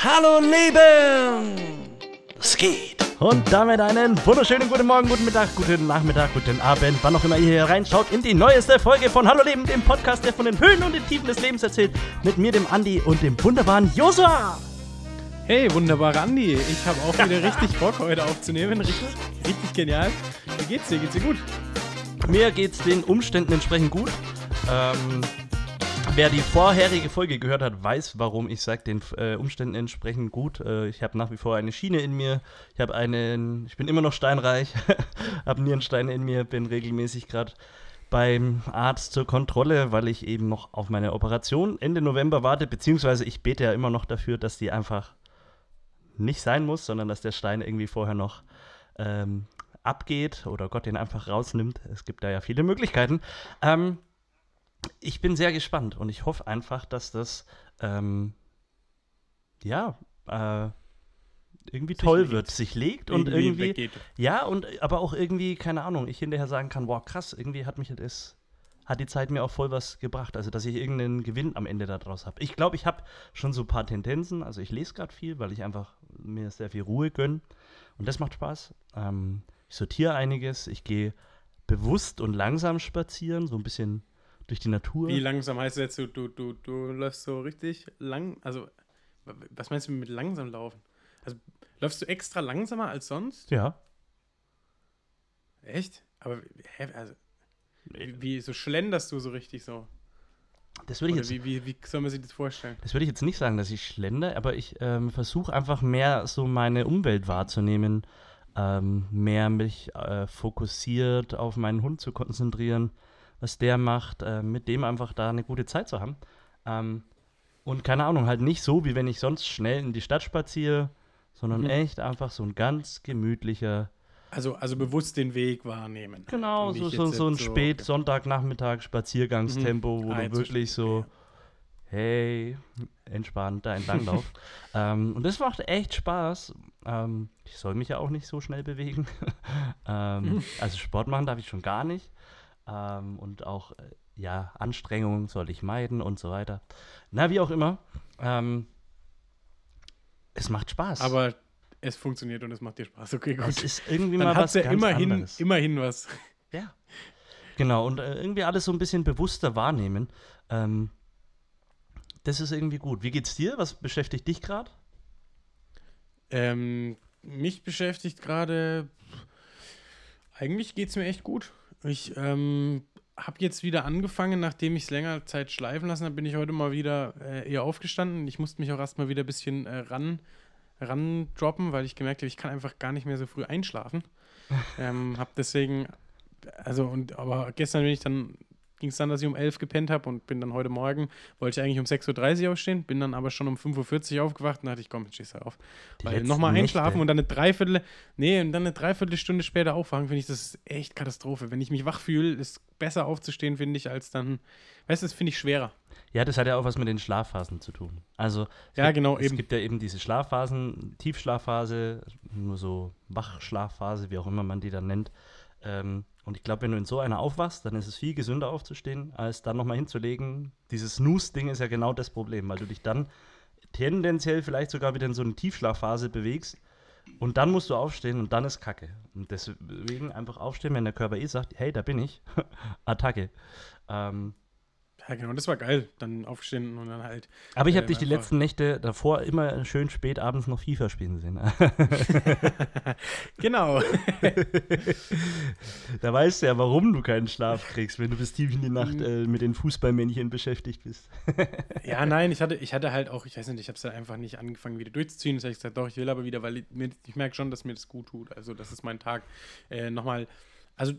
Hallo Leben! Es geht. Und damit einen wunderschönen guten Morgen, guten Mittag, guten Nachmittag, guten Abend, wann auch immer ihr hier reinschaut, in die neueste Folge von Hallo Leben, dem Podcast, der von den Höhen und den Tiefen des Lebens erzählt, mit mir, dem Andi und dem wunderbaren Josua. Hey, wunderbarer Andi. Ich habe auch wieder richtig Bock, heute aufzunehmen. Richtig, richtig genial. Wie geht's dir? Geht's dir gut? Mir geht's den Umständen entsprechend gut. Ähm, wer die vorherige Folge gehört hat, weiß, warum ich sage, den äh, Umständen entsprechend gut. Äh, ich habe nach wie vor eine Schiene in mir. Ich habe einen, ich bin immer noch steinreich, habe Nierensteine in mir, bin regelmäßig gerade beim Arzt zur Kontrolle, weil ich eben noch auf meine Operation Ende November warte, beziehungsweise ich bete ja immer noch dafür, dass die einfach nicht sein muss, sondern dass der Stein irgendwie vorher noch ähm, abgeht oder Gott den einfach rausnimmt. Es gibt da ja viele Möglichkeiten. Ähm, ich bin sehr gespannt und ich hoffe einfach, dass das ähm, ja äh, irgendwie Sich toll legt. wird, sich legt und Irgendwie irgendwie ja und aber auch irgendwie keine Ahnung, ich hinterher sagen kann, wow krass, irgendwie hat mich das hat die Zeit mir auch voll was gebracht, also dass ich irgendeinen Gewinn am Ende daraus habe. Ich glaube, ich habe schon so ein paar Tendenzen, also ich lese gerade viel, weil ich einfach mir sehr viel Ruhe gönne und das macht Spaß. Ähm, ich sortiere einiges, ich gehe bewusst und langsam spazieren, so ein bisschen durch die Natur. Wie langsam heißt das jetzt, du, du, du, du läufst so richtig lang? Also, was meinst du mit langsam laufen? Also, läufst du extra langsamer als sonst? Ja. Echt? Aber, hä, also, wie, wie so schlenderst du so richtig so? Das würde ich Oder jetzt wie, wie, wie soll man sich das vorstellen? Das würde ich jetzt nicht sagen, dass ich schlender, aber ich ähm, versuche einfach mehr so meine Umwelt wahrzunehmen, ähm, mehr mich äh, fokussiert auf meinen Hund zu konzentrieren, was der macht, äh, mit dem einfach da eine gute Zeit zu haben. Ähm, und keine Ahnung, halt nicht so, wie wenn ich sonst schnell in die Stadt spaziere, sondern Mhm. echt einfach so ein ganz gemütlicher, Also, also bewusst den Weg wahrnehmen. genau, so, so, so ein so- spät Sonntagnachmittag Spaziergangstempo, wo Ah, du wirklich so hey, entspannt da entlanglauf. ähm, und das macht echt Spaß. Ähm, ich soll mich ja auch nicht so schnell bewegen. ähm, also Sport machen darf ich schon gar nicht. Ähm, und auch, äh, ja, Anstrengungen soll ich meiden und so weiter. Na, wie auch immer. Ähm, es macht Spaß. Aber es funktioniert und es macht dir Spaß. Okay, gut. es ist irgendwie Dann mal was ja ganz immerhin, anderes. immerhin was. Ja. Genau, und äh, irgendwie alles so ein bisschen bewusster wahrnehmen. Ähm, das ist irgendwie gut. Wie geht's dir? Was beschäftigt dich gerade? Ähm, mich beschäftigt gerade, eigentlich geht es mir echt gut. Ich ähm, habe jetzt wieder angefangen, nachdem ich es länger Zeit schleifen lassen habe, bin ich heute mal wieder äh, eher aufgestanden. Ich musste mich auch erstmal wieder ein bisschen äh, ran, ran droppen, weil ich gemerkt habe, ich kann einfach gar nicht mehr so früh einschlafen. ähm, habe deswegen, also und aber gestern bin ich dann ging es dann, dass ich um 11 gepennt habe und bin dann heute Morgen, wollte ich eigentlich um 6.30 Uhr aufstehen, bin dann aber schon um 5.40 Uhr aufgewacht und dachte ich, komm, jetzt stehst du auf. Die Weil nochmal einschlafen Nächte. und dann eine Dreiviertel, nee, und dann eine Dreiviertelstunde später aufwachen, finde ich das ist echt Katastrophe. Wenn ich mich wach fühle, ist besser aufzustehen, finde ich, als dann, weißt du, das finde ich schwerer. Ja, das hat ja auch was mit den Schlafphasen zu tun. Also, es Ja, gibt, genau, es eben. gibt ja eben diese Schlafphasen, Tiefschlafphase, nur so Wachschlafphase, wie auch immer man die dann nennt. Ähm, und ich glaube, wenn du in so einer aufwachst, dann ist es viel gesünder aufzustehen, als dann nochmal hinzulegen. Dieses Snooze-Ding ist ja genau das Problem, weil du dich dann tendenziell vielleicht sogar wieder in so eine Tiefschlafphase bewegst und dann musst du aufstehen und dann ist Kacke. Und deswegen einfach aufstehen, wenn der Körper eh sagt, hey, da bin ich, Attacke. Ähm, Ja, genau, das war geil. Dann aufstehen und dann halt. aber ich habe Ähm, dich die letzten Nächte davor immer schön spät abends noch FIFA spielen sehen. Genau. da weißt du ja, warum du keinen Schlaf kriegst, wenn du bis tief in die Nacht äh, mit den Fußballmännchen beschäftigt bist. ja, nein, ich hatte, ich hatte halt auch, ich weiß nicht, ich habe es halt einfach nicht angefangen, wieder durchzuziehen. Das habe ich gesagt, doch, ich will aber wieder, weil ich, ich merke schon, dass mir das gut tut. Also, das ist mein Tag. Äh, Nochmal. Also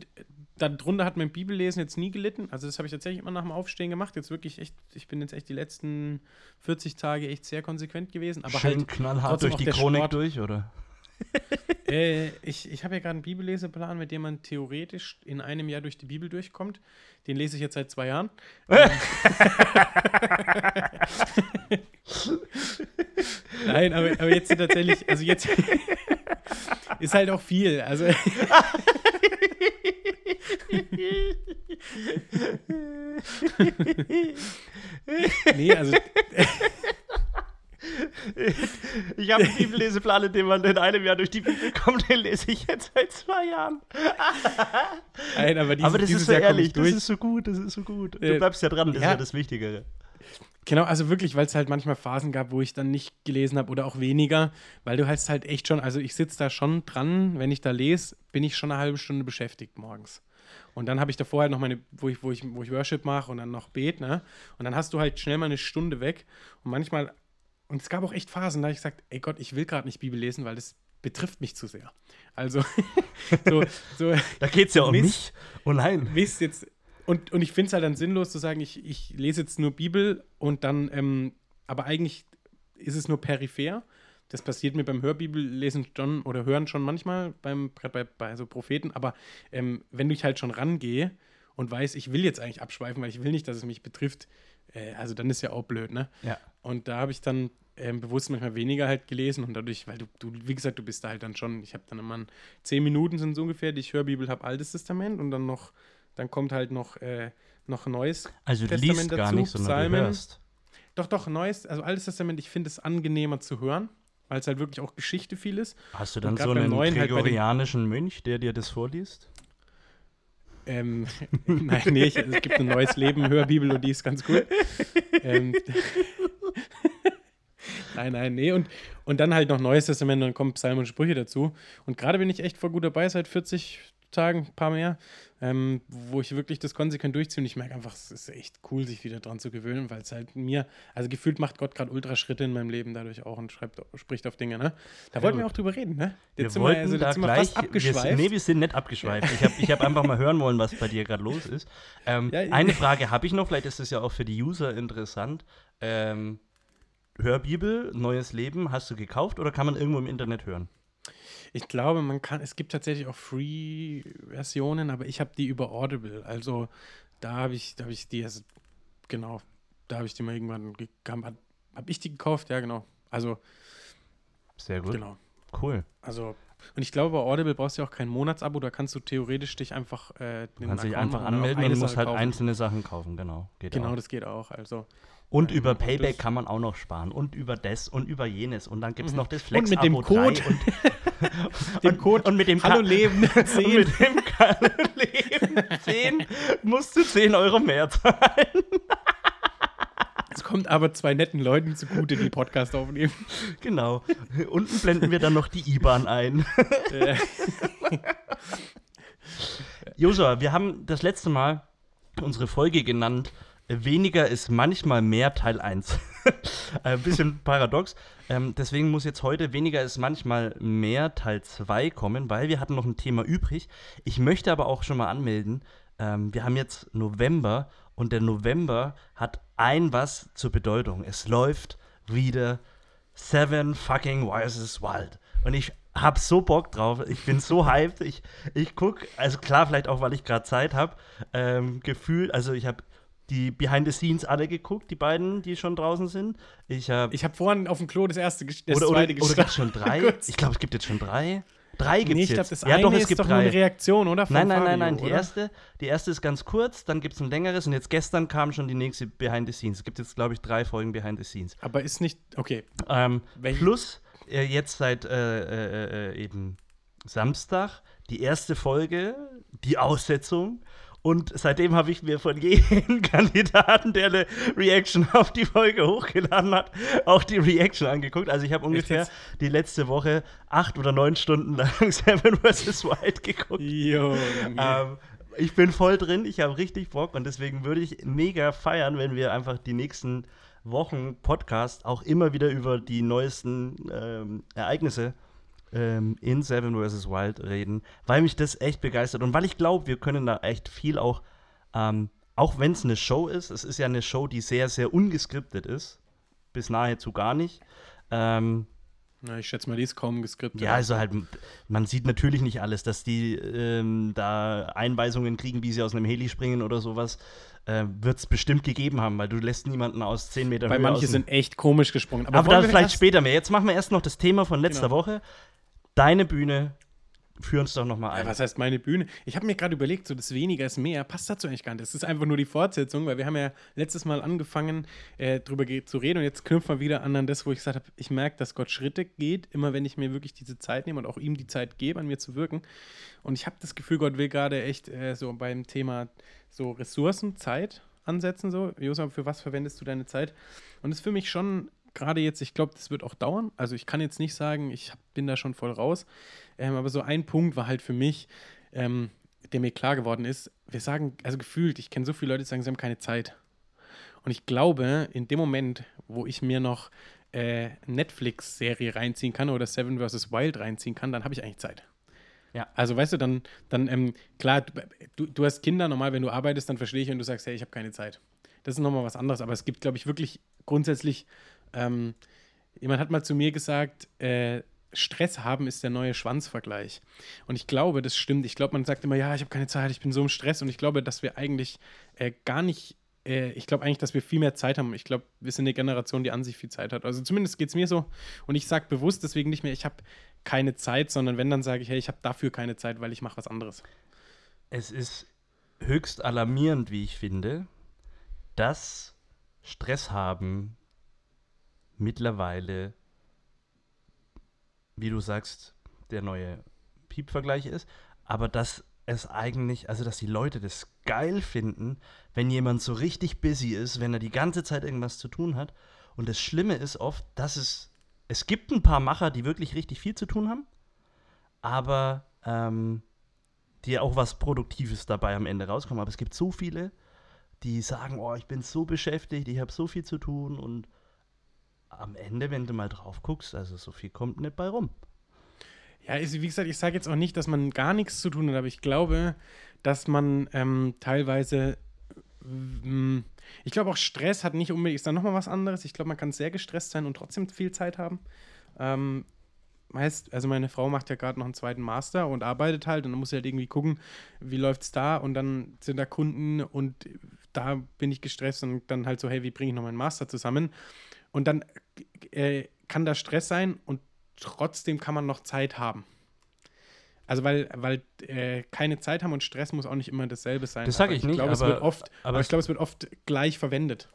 darunter hat mein Bibellesen jetzt nie gelitten. Also das habe ich tatsächlich immer nach dem Aufstehen gemacht. Jetzt wirklich echt, ich bin jetzt echt die letzten 40 Tage echt sehr konsequent gewesen. Aber schön halt, knallhart durch die Chronik Sport. durch, oder? Äh, ich ich habe ja gerade einen Bibelleseplan, mit dem man theoretisch in einem Jahr durch die Bibel durchkommt. Den lese ich jetzt seit zwei Jahren. Nein, aber, aber jetzt sind tatsächlich, also jetzt ist halt auch viel. Also nee, also Ich habe einen Bibelleseplan, in dem man in einem Jahr durch die Bibel kommt, den lese ich jetzt seit zwei Jahren. Nein, aber, dieses, Aber das dieses ist so Jahr ehrlich, ich das ist so gut, das ist so gut. Du Äh, bleibst ja dran, das ist ja. ja das Wichtigere. Genau, also wirklich, weil es halt manchmal Phasen gab, wo ich dann nicht gelesen habe oder auch weniger, weil du hast halt echt schon, also ich sitze da schon dran, wenn ich da lese, bin ich schon eine halbe Stunde beschäftigt morgens. Und dann habe ich da vorher noch meine, wo ich, wo ich, wo ich Worship mache und dann noch bete, ne? Und dann hast du halt schnell mal eine Stunde weg. Und manchmal, und es gab auch echt Phasen, da habe ich gesagt, ey Gott, ich will gerade nicht Bibel lesen, weil das betrifft mich zu sehr. Also, so, so Da geht es ja um Mist. mich. Oh nein. jetzt, und, und ich finde es halt dann sinnlos zu sagen, ich, ich lese jetzt nur Bibel und dann, ähm, aber eigentlich ist es nur peripher. Das passiert mir beim Hörbibellesen schon oder Hören schon manchmal, beim, gerade bei, bei so Propheten, aber ähm, wenn ich halt schon rangehe und weiß, ich will jetzt eigentlich abschweifen, weil ich will nicht, dass es mich betrifft, äh, also dann ist ja auch blöd, ne? Ja. Und da habe ich dann ähm, bewusst manchmal weniger halt gelesen und dadurch, weil du, du wie gesagt, du bist da halt dann schon, ich habe dann immer zehn Minuten sind so ungefähr, die ich Hörbibel habe, Altes Testament und dann noch, dann kommt halt noch, äh, noch Neues. Also du Testament liest gar dazu, nicht, sondern Psalmen. du hörst. Doch, doch, Neues, also Altes Testament, ich finde es angenehmer zu hören, weil es halt wirklich auch Geschichte viel ist. Hast du dann so einen Neuen halt gregorianischen Mönch, der dir das vorliest? Ähm, nein, nee, ich, es gibt ein neues Leben, Hörbibel und die ist ganz cool. ähm, nein, nein, nee. Und, und dann halt noch Neues Testament dann kommen Psalmen und Sprüche dazu. Und gerade bin ich echt voll gut dabei, seit 40 Tagen, ein paar mehr, ähm, wo ich wirklich das konsequent durchziehe. Und ich merke einfach, es ist echt cool, sich wieder dran zu gewöhnen, weil es halt mir, also gefühlt macht Gott gerade Ultraschritte in meinem Leben dadurch auch und schreibt, spricht auf Dinge, ne? Da wollten wir auch drüber reden, ne? Wir sind wollten also, da jetzt sind wir gleich, fast wir abgeschweift. sind, nee, wir sind nicht abgeschweift. Ich habe ich hab einfach mal hören wollen, was bei dir gerade los ist. Ähm, Ja, eine Frage habe ich noch, vielleicht ist es ja auch für die User interessant. Ähm, Hörbibel, Neues Leben, hast du gekauft oder kann man irgendwo im Internet hören? Ich glaube, man kann, es gibt tatsächlich auch Free-Versionen, aber ich habe die über Audible. Also da habe ich, da habe ich die, also, genau, da habe ich die mal irgendwann, habe hab ich die gekauft, ja genau. Also, Sehr gut. genau. Cool. Also, und ich glaube, bei Audible brauchst du ja auch kein Monatsabo, da kannst du theoretisch dich einfach äh, Du kannst dich einfach auch anmelden und musst Sache halt kaufen. einzelne Sachen kaufen, genau. Geht Genau, auch. das geht auch. Also, Und ähm, über und Payback kann man auch noch sparen. Und über das und über jenes. Und dann gibt es Mhm. noch das Und Flex mit dem Abo Code- 3 und, dem Code und mit dem Hallo Ka- Leben und 10. mit dem Ka- Leben 10 musst du 10 Euro mehr zahlen. Es kommt aber zwei netten Leuten zugute, die Podcast aufnehmen. Genau. Unten blenden wir dann noch die IBAN ein. Äh, Joshua, wir haben das letzte Mal unsere Folge genannt. äh, Weniger ist manchmal mehr Teil 1. Ein bisschen paradox. Ähm, deswegen muss jetzt heute weniger ist manchmal mehr Teil 2 kommen, weil wir hatten noch ein Thema übrig. Ich möchte aber auch schon mal anmelden, ähm, wir haben jetzt November und der November hat ein was zur Bedeutung. Es läuft wieder Seven fucking Wires Wild. Und ich hab so Bock drauf. Ich bin so hyped. Ich, ich guck, also klar, vielleicht auch, weil ich gerade Zeit habe, ähm, gefühlt, also ich habe die Behind the Scenes alle geguckt, die beiden, die schon draußen sind. Ich habe ich habe vorhin auf dem Klo das erste, das oder, oder, zweite oder schon drei? Ich glaube, es gibt jetzt schon drei. Drei gibt's Nee, ich glaube, das ja, eine doch, es ist gibt doch nur drei. eine Reaktion, oder? Von Nein, nein, Fabio, nein, nein. Die oder? erste, die erste ist ganz kurz, dann gibt es ein längeres und jetzt gestern kam schon die nächste Behind the Scenes. Es gibt jetzt, glaube ich, drei Folgen Behind the Scenes. Aber ist nicht, okay. Ähm, plus äh, jetzt seit äh, äh, äh, eben Samstag die erste Folge, die Aussetzung. Und seitdem habe ich mir von jedem Kandidaten, der eine Reaction auf die Folge hochgeladen hat, auch die Reaction angeguckt. Also ich habe ungefähr jetzt? die letzte Woche acht oder neun Stunden lang Seven vs. Wild geguckt. Jo, Ähm, ich bin voll drin, ich habe richtig Bock und deswegen würde ich mega feiern, wenn wir einfach die nächsten Wochen Podcast auch immer wieder über die neuesten ähm, Ereignisse ähm, in Seven vs. Wild reden, weil mich das echt begeistert und weil ich glaube, wir können da echt viel auch, ähm, auch wenn es eine Show ist, es ist ja eine Show, die sehr, sehr ungeskriptet ist, bis nahezu gar nicht. Ähm, Na, ich schätze mal, die ist kaum geskriptet. ja, also halt, man sieht natürlich nicht alles, dass die ähm, da Einweisungen kriegen, wie sie aus einem Heli springen oder sowas, äh, wird es bestimmt gegeben haben, weil du lässt niemanden aus 10 Meter Weil Höhe manche sind echt komisch gesprungen. Aber, wollen dann vielleicht später mehr. Jetzt machen wir erst noch das Thema von letzter Genau. Woche. Deine Bühne, führ uns doch nochmal ein. Ja, was heißt meine Bühne? Ich habe mir gerade überlegt, so das weniger ist mehr, passt dazu eigentlich gar nicht. Das ist einfach nur die Fortsetzung, weil wir haben ja letztes Mal angefangen, äh, drüber zu reden und jetzt knüpfen wir wieder an an das, wo ich gesagt habe, ich merke, dass Gott Schritte geht, immer wenn ich mir wirklich diese Zeit nehme und auch ihm die Zeit gebe, an mir zu wirken. Und ich habe das Gefühl, Gott will gerade echt äh, so beim Thema so Ressourcen, Zeit ansetzen, so. Josef, für was verwendest du deine Zeit? Und das ist für mich schon gerade jetzt, ich glaube, das wird auch dauern. Also ich kann jetzt nicht sagen, ich bin da schon voll raus. Ähm, aber so ein Punkt war halt für mich, ähm, der mir klar geworden ist, wir sagen, also gefühlt, ich kenne so viele Leute, die sagen, sie haben keine Zeit. Und ich glaube, in dem Moment, wo ich mir noch äh, Netflix-Serie reinziehen kann oder Seven vs. Wild reinziehen kann, dann habe ich eigentlich Zeit. Ja. Also weißt du, dann, dann ähm, klar, du, du hast Kinder, normal, wenn du arbeitest, dann verstehe ich und du sagst, hey, ich habe keine Zeit. Das ist nochmal was anderes, aber es gibt, glaube ich, wirklich grundsätzlich, ähm, jemand hat mal zu mir gesagt, äh, Stress haben ist der neue Schwanzvergleich. Und ich glaube, das stimmt. Ich glaube, man sagt immer, ja, ich habe keine Zeit, ich bin so im Stress. Und ich glaube, dass wir eigentlich äh, gar nicht, äh, ich glaube eigentlich, dass wir viel mehr Zeit haben. Ich glaube, wir sind eine Generation, die an sich viel Zeit hat. Also zumindest geht es mir so. Und ich sage bewusst deswegen nicht mehr, ich habe keine Zeit, sondern wenn, dann sage ich, hey, ich habe dafür keine Zeit, weil ich mache was anderes. Es ist höchst alarmierend, wie ich finde, dass Stress haben mittlerweile, wie du sagst, der neue Piep-Vergleich ist, aber dass es eigentlich, also dass die Leute das geil finden, wenn jemand so richtig busy ist, wenn er die ganze Zeit irgendwas zu tun hat. Und das Schlimme ist oft, dass es, es gibt ein paar Macher, die wirklich richtig viel zu tun haben, aber ähm, die auch was Produktives dabei am Ende rauskommen. Aber es gibt so viele, die sagen, oh, ich bin so beschäftigt, ich habe so viel zu tun und am Ende, wenn du mal drauf guckst, also so viel kommt nicht bei rum. Ja, wie gesagt, ich sage jetzt auch nicht, dass man gar nichts zu tun hat, aber ich glaube, dass man ähm, teilweise, ähm, ich glaube auch Stress hat nicht unbedingt, ist da nochmal was anderes. Ich glaube, man kann sehr gestresst sein und trotzdem viel Zeit haben. Ähm, heißt, also meine Frau macht ja gerade noch einen zweiten Master und arbeitet halt und dann muss sie halt irgendwie gucken, wie läuft es da und dann sind da Kunden und da bin ich gestresst und dann halt so, hey, wie bringe ich noch meinen Master zusammen? Und dann äh, kann da Stress sein und trotzdem kann man noch Zeit haben. Also weil, weil äh, keine Zeit haben und Stress muss auch nicht immer dasselbe sein. Das sage ich, ich nicht. Glaub, aber, oft, aber, aber ich glaube, es wird oft gleich verwendet.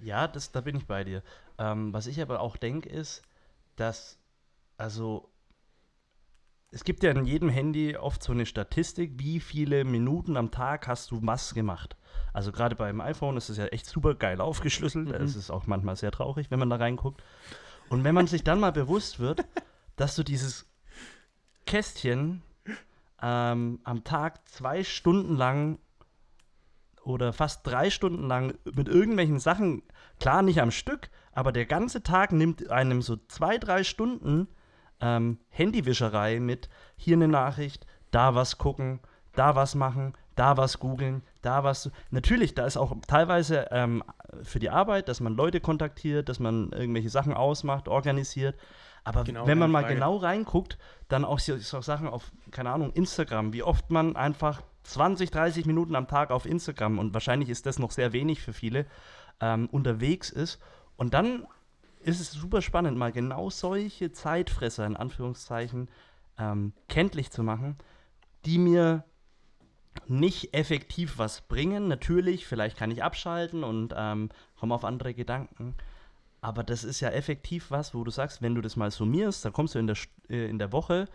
Ja, das, da bin ich bei dir. Ähm, was ich aber auch denke, ist, dass, also, es gibt ja in jedem Handy oft so eine Statistik, wie viele Minuten am Tag hast du was gemacht. Also gerade beim iPhone ist es ja echt super geil aufgeschlüsselt. Es mhm. ist auch manchmal sehr traurig, wenn man da reinguckt. Und wenn man sich dann mal bewusst wird, dass du dieses Kästchen ähm, am Tag zwei Stunden lang oder fast drei Stunden lang mit irgendwelchen Sachen, klar nicht am Stück, aber der ganze Tag nimmt einem so zwei, drei Stunden ähm, Handywischerei mit. Hier eine Nachricht, da was gucken, da was machen, da was googeln, da was. Natürlich, da ist auch teilweise ähm, für die Arbeit, dass man Leute kontaktiert, dass man irgendwelche Sachen ausmacht, organisiert. Aber genau, wenn man mal Frage. genau reinguckt, dann auch so, Sachen auf, keine Ahnung, Instagram, wie oft man einfach 20, 30 Minuten am Tag auf Instagram, und wahrscheinlich ist das noch sehr wenig für viele, ähm, unterwegs ist. Und dann ist es super spannend, mal genau solche Zeitfresser in Anführungszeichen ähm, kenntlich zu machen, die mir nicht effektiv was bringen. Natürlich, vielleicht kann ich abschalten und ähm, komme auf andere Gedanken. Aber das ist ja effektiv was, wo du sagst, wenn du das mal summierst, dann kommst du in der, äh, in der Woche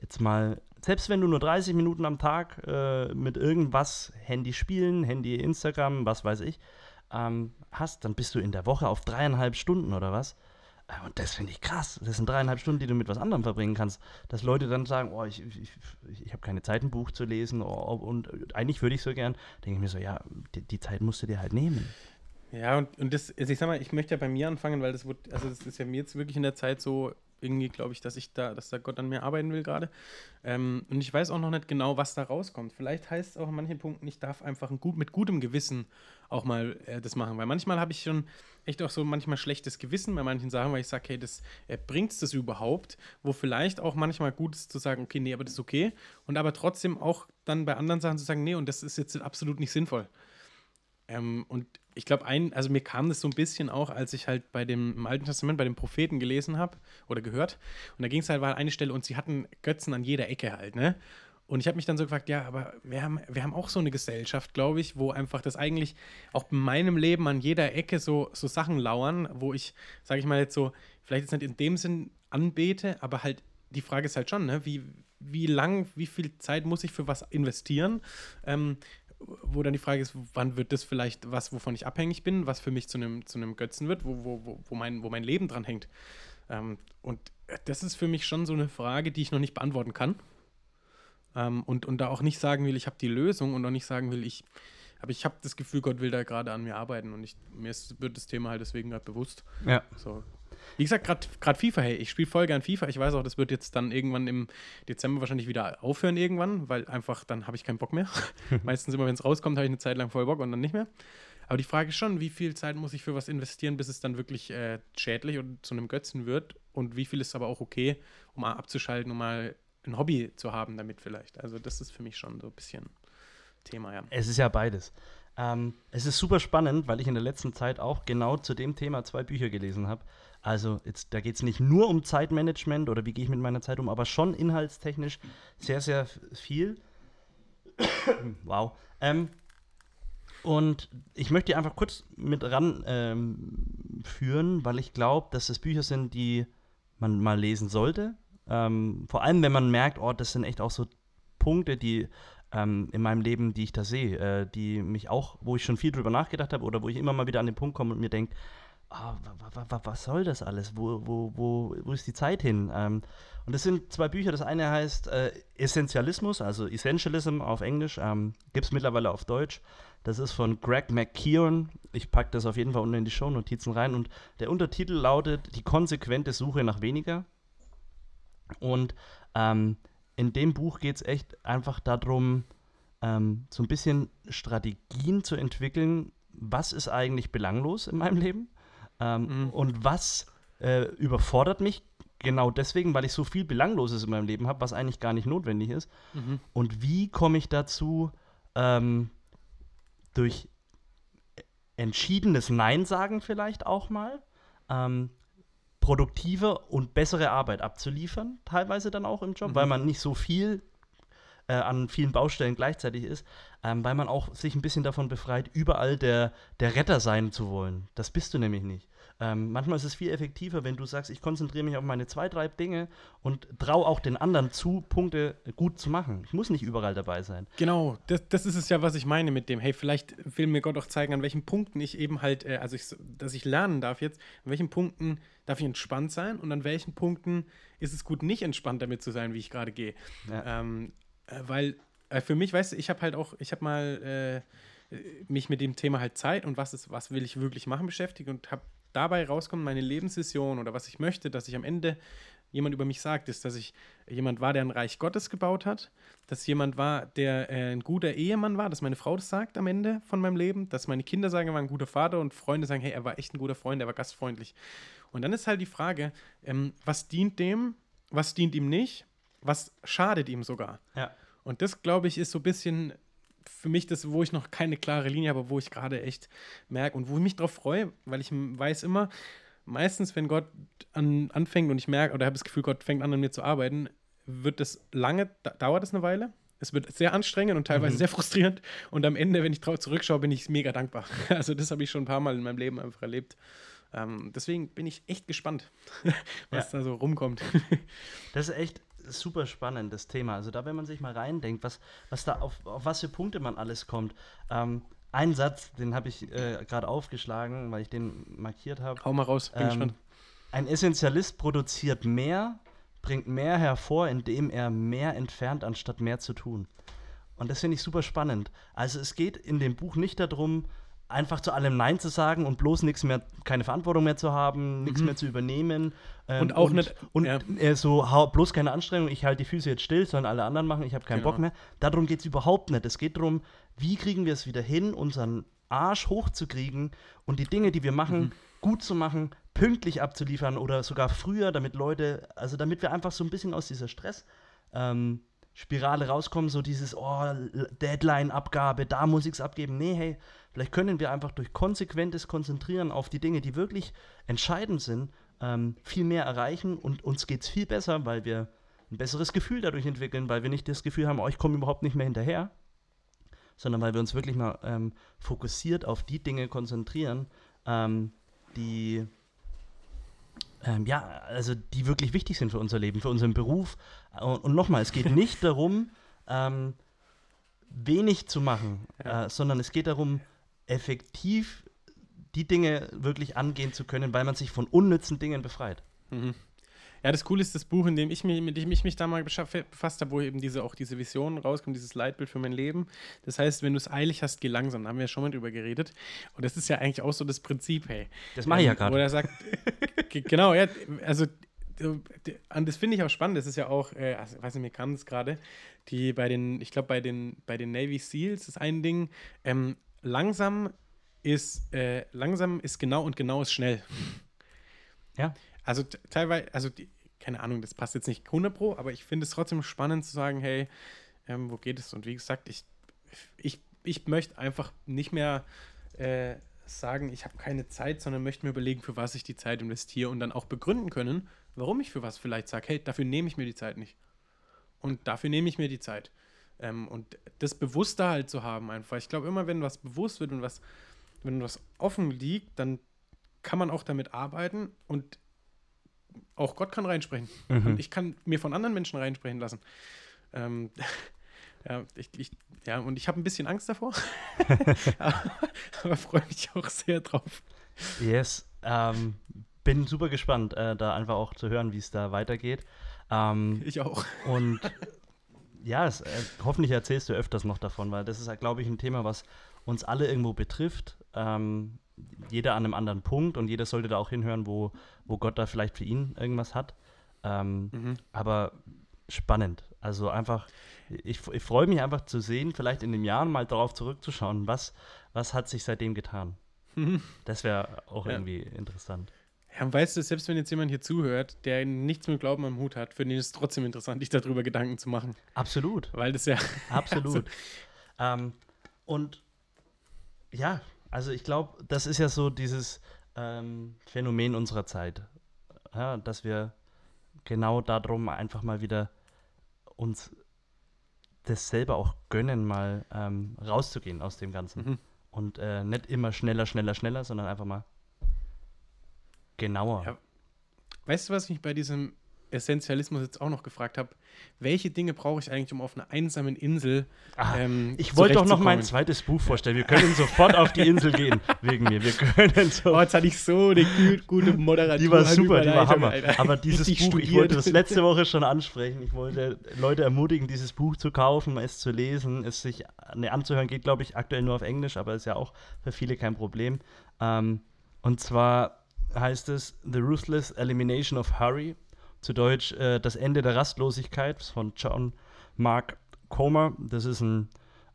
jetzt mal, selbst wenn du nur 30 Minuten am Tag äh, mit irgendwas, Handy spielen, Handy, Instagram, was weiß ich, ähm, hast, dann bist du in der Woche auf dreieinhalb Stunden oder was. Äh, und das finde ich krass. Das sind dreieinhalb Stunden, die du mit was anderem verbringen kannst. Dass Leute dann sagen, oh, ich, ich, ich habe keine Zeit, ein Buch zu lesen oh, und eigentlich würde ich so gern. Denke ich mir so, ja, die, die, Zeit musst du dir halt nehmen. Ja, und, und das, also ich sag mal, ich möchte ja bei mir anfangen, weil das wird, also das ist ja mir jetzt wirklich in der Zeit so irgendwie, glaube ich, dass ich da, dass da Gott an mir arbeiten will gerade. Ähm, und ich weiß auch noch nicht genau, was da rauskommt. Vielleicht heißt es auch an manchen Punkten, ich darf einfach gut, mit gutem Gewissen auch mal äh, das machen. Weil manchmal habe ich schon echt auch so manchmal schlechtes Gewissen bei manchen Sachen, weil ich sage, hey, das äh, bringt es das überhaupt? Wo vielleicht auch manchmal gut ist zu sagen, okay, nee, aber das ist okay. Und aber trotzdem auch dann bei anderen Sachen zu sagen, nee, und das ist jetzt absolut nicht sinnvoll. Ähm, und ich glaube, ein, also mir kam das so ein bisschen auch, als ich halt bei dem im Alten Testament bei den Propheten gelesen habe oder gehört. Und da ging es halt, war eine Stelle und sie hatten Götzen an jeder Ecke halt, ne? Und ich habe mich dann so gefragt, ja, aber wir haben, wir haben auch so eine Gesellschaft, glaube ich, wo einfach das eigentlich auch in meinem Leben an jeder Ecke so, so Sachen lauern, wo ich, sage ich mal jetzt so, vielleicht jetzt nicht in dem Sinn anbete, aber halt die Frage ist halt schon, ne, wie, wie lang, wie viel Zeit muss ich für was investieren? Ähm, wo dann die Frage ist, wann wird das vielleicht was, wovon ich abhängig bin, was für mich zu einem, zu Götzen wird, wo, wo, wo, mein, wo mein Leben dran hängt. Ähm, und das ist für mich schon so eine Frage, die ich noch nicht beantworten kann. Ähm, und, und da auch nicht sagen will, ich habe die Lösung und auch nicht sagen will, ich, aber ich habe das Gefühl, Gott will da gerade an mir arbeiten und ich, mir ist, wird das Thema halt deswegen gerade bewusst. Ja. So, wie gesagt, gerade FIFA, hey, ich spiele voll gern FIFA. Ich weiß auch, das wird jetzt dann irgendwann im Dezember wahrscheinlich wieder aufhören irgendwann, weil einfach dann habe ich keinen Bock mehr. Meistens immer, wenn es rauskommt, habe ich eine Zeit lang voll Bock und dann nicht mehr. Aber die Frage ist schon, wie viel Zeit muss ich für was investieren, bis es dann wirklich äh, schädlich und zu einem Götzen wird? Und wie viel ist aber auch okay, um mal abzuschalten, um mal ein Hobby zu haben damit vielleicht? Also das ist für mich schon so ein bisschen Thema, ja. Es ist ja beides. Ähm, es ist super spannend, weil ich in der letzten Zeit auch genau zu dem Thema zwei Bücher gelesen habe. Also jetzt, da geht es nicht nur um Zeitmanagement oder wie gehe ich mit meiner Zeit um, aber schon inhaltstechnisch sehr, sehr viel. wow. Ähm, und ich möchte einfach kurz mit ran ähm, weil ich glaube, dass das Bücher sind, die man mal lesen sollte. Ähm, vor allem, wenn man merkt, oh, das sind echt auch so Punkte, die ähm, in meinem Leben, die ich da sehe, äh, die mich auch, wo ich schon viel drüber nachgedacht habe oder wo ich immer mal wieder an den Punkt komme und mir denke, oh, was soll das alles? Wo, wo, wo, wo ist die Zeit hin? Ähm, und das sind zwei Bücher. Das eine heißt äh, Essentialismus, also Essentialism auf Englisch, ähm, gibt es mittlerweile auf Deutsch. Das ist von Greg McKeown. Ich packe das auf jeden Fall unten in die Show-Notizen rein. Und der Untertitel lautet Die konsequente Suche nach weniger. Und ähm, in dem Buch geht es echt einfach darum, ähm, so ein bisschen Strategien zu entwickeln, was ist eigentlich belanglos in meinem Leben ähm, mhm. Und was äh, überfordert mich genau deswegen, weil ich so viel Belangloses in meinem Leben habe, was eigentlich gar nicht notwendig ist. Mhm. Und wie komme ich dazu, ähm, durch entschiedenes Nein sagen vielleicht auch mal, ähm, produktive und bessere Arbeit abzuliefern, teilweise dann auch im Job, mhm. weil man nicht so viel äh, an vielen Baustellen gleichzeitig ist, ähm, weil man auch sich ein bisschen davon befreit, überall der, der Retter sein zu wollen. Das bist du nämlich nicht. Ähm, manchmal ist es viel effektiver, wenn du sagst, ich konzentriere mich auf meine zwei, drei Dinge und traue auch den anderen zu, Punkte gut zu machen. Ich muss nicht überall dabei sein. Genau, das, das ist es ja, was ich meine mit dem, hey, vielleicht will mir Gott auch zeigen, an welchen Punkten ich eben halt, äh, also ich, dass ich lernen darf jetzt, an welchen Punkten darf ich entspannt sein und an welchen Punkten ist es gut, nicht entspannt damit zu sein, wie ich gerade gehe. Ja. Ähm, äh, weil äh, für mich, weißt du, ich habe halt auch, ich habe mal äh, mich mit dem Thema halt Zeit und was ist, was will ich wirklich machen beschäftigt und habe dabei rauskommt, meine Lebensvision oder was ich möchte, dass ich am Ende jemand über mich sagt, ist, dass ich jemand war, der ein Reich Gottes gebaut hat, dass jemand war, der äh, ein guter Ehemann war, dass meine Frau das sagt am Ende von meinem Leben, dass meine Kinder sagen, er war ein guter Vater und Freunde sagen, hey, er war echt ein guter Freund, er war gastfreundlich. Und dann ist halt die Frage, ähm, was dient dem, was dient ihm nicht, was schadet ihm sogar. Ja. Und das, glaube ich, ist so ein bisschen für mich das, wo ich noch keine klare Linie habe, wo ich gerade echt merke und wo ich mich drauf freue, weil ich weiß immer, meistens, wenn Gott an, anfängt und ich merke oder habe das Gefühl, Gott fängt an, an mir zu arbeiten, wird das lange, dauert es eine Weile. Es wird sehr anstrengend und teilweise mhm. sehr frustrierend. Und am Ende, wenn ich zurückschaue, bin ich mega dankbar. Also, das habe ich schon ein paar Mal in meinem Leben einfach erlebt. Ähm, deswegen bin ich echt gespannt, was ja. da so rumkommt. Das ist echt, super spannendes Thema. Also da, wenn man sich mal reindenkt, was, was da auf, auf was für Punkte man alles kommt. Ähm, ein Satz, den habe ich äh, gerade aufgeschlagen, weil ich den markiert habe. Hau mal raus, bin ähm, gespannt. Ein Essentialist produziert mehr, bringt mehr hervor, indem er mehr entfernt, anstatt mehr zu tun. Und das finde ich super spannend. Also es geht in dem Buch nicht darum, einfach zu allem Nein zu sagen und bloß nichts mehr, keine Verantwortung mehr zu haben, nichts mhm. mehr zu übernehmen. Ähm, und auch und, nicht. Und ja. äh, so, hau, bloß keine Anstrengung, ich halte die Füße jetzt still, sollen alle anderen machen, ich habe keinen genau. Bock mehr. Darum geht es überhaupt nicht. Es geht darum, wie kriegen wir es wieder hin, unseren Arsch hochzukriegen und die Dinge, die wir machen, mhm. gut zu machen, pünktlich abzuliefern oder sogar früher, damit Leute, also damit wir einfach so ein bisschen aus dieser Stress. Ähm, Spirale rauskommen, so dieses, oh, Deadline-Abgabe, da muss ich es abgeben. Nee, hey, vielleicht können wir einfach durch konsequentes Konzentrieren auf die Dinge, die wirklich entscheidend sind, ähm, viel mehr erreichen und uns geht es viel besser, weil wir ein besseres Gefühl dadurch entwickeln, weil wir nicht das Gefühl haben, oh, ich komme überhaupt nicht mehr hinterher, sondern weil wir uns wirklich mal ähm, fokussiert auf die Dinge konzentrieren, ähm, die ähm, ja, also die wirklich wichtig sind für unser Leben, für unseren Beruf. Und, und nochmal, es geht nicht darum, ähm, wenig zu machen, Ja. äh, sondern es geht darum, effektiv die Dinge wirklich angehen zu können, weil man sich von unnützen Dingen befreit. Mhm. Ja, das Coole ist das Buch, in dem ich mich, mit dem ich mich da mal befasst habe, wo eben diese, auch diese Vision rauskommt, dieses Leitbild für mein Leben. Das heißt, wenn du es eilig hast, geh langsam. Da haben wir ja schon mal drüber geredet. Und das ist ja eigentlich auch so das Prinzip, hey. Das mache ich ja Ähm, Wo gerade. er sagt, genau, ja, also und das finde ich auch spannend. Das ist ja auch, äh, also, weiß nicht, mir kam das gerade, die bei den, ich glaube, bei den, bei den Navy SEALs ist ein Ding, ähm, langsam ist, äh, langsam ist genau und genau ist schnell. Ja. Also teilweise, also die, keine Ahnung, das passt jetzt nicht 100 Pro, aber ich finde es trotzdem spannend zu sagen, hey, ähm, wo geht es? Und wie gesagt, ich, ich, ich möchte einfach nicht mehr äh, sagen, ich habe keine Zeit, sondern möchte mir überlegen, für was ich die Zeit investiere und dann auch begründen können, warum ich für was vielleicht sage, hey, dafür nehme ich mir die Zeit nicht. Und dafür nehme ich mir die Zeit. Ähm, und das bewusster halt zu haben einfach. Ich glaube, immer wenn was bewusst wird und was, wenn was offen liegt, dann kann man auch damit arbeiten und auch Gott kann reinsprechen. Mhm. Und ich kann mir von anderen Menschen reinsprechen lassen. Ähm, ja, ich, ich, ja, und ich habe ein bisschen Angst davor, aber, aber freue mich auch sehr drauf. Yes. Ähm, bin super gespannt, äh, da einfach auch zu hören, wie es da weitergeht. Ähm, Ich auch. Und ja, es, äh, hoffentlich erzählst du öfters noch davon, weil das ist, glaube ich, ein Thema, was uns alle irgendwo betrifft. Ähm, jeder an einem anderen Punkt und jeder sollte da auch hinhören, wo, wo Gott da vielleicht für ihn irgendwas hat. Ähm, Mhm. aber spannend. Also einfach, ich, ich freue mich einfach zu sehen, vielleicht in den Jahren mal darauf zurückzuschauen, was, was hat sich seitdem getan. Mhm. Das wäre auch Ja. irgendwie interessant. Ja, und weißt du, selbst wenn jetzt jemand hier zuhört, der nichts mit Glauben am Hut hat, für den ist es trotzdem interessant, sich darüber Gedanken zu machen. Absolut. Weil das ja. Absolut. ähm, und ja, also ich glaube, das ist ja so dieses ähm, Phänomen unserer Zeit, ja, dass wir genau darum einfach mal wieder uns das selber auch gönnen, mal ähm, rauszugehen aus dem Ganzen. Mhm. Und äh, nicht immer schneller, schneller, schneller, sondern einfach mal genauer. Ja. Weißt du, was ich mich bei diesem Essentialismus jetzt auch noch gefragt habe? Welche Dinge brauche ich eigentlich, um auf einer einsamen Insel Ah, ähm, ich wollte doch noch mein zweites Buch vorstellen. Wir können sofort auf die Insel gehen, wegen mir. Wir können so. Oh, jetzt hatte ich so eine gut, gute Moderator. Die war super, die war Hammer. Alter. Aber dieses Richtig Buch, ich studiert. wollte das letzte Woche schon ansprechen. Ich wollte Leute ermutigen, dieses Buch zu kaufen, es zu lesen, es sich ne, anzuhören. Geht, glaube ich, aktuell nur auf Englisch, aber ist ja auch für viele kein Problem. Ähm, und zwar heißt es The Ruthless Elimination of Hurry. Zu Deutsch äh, Das Ende der Rastlosigkeit von John Mark Comer. Das ist ein,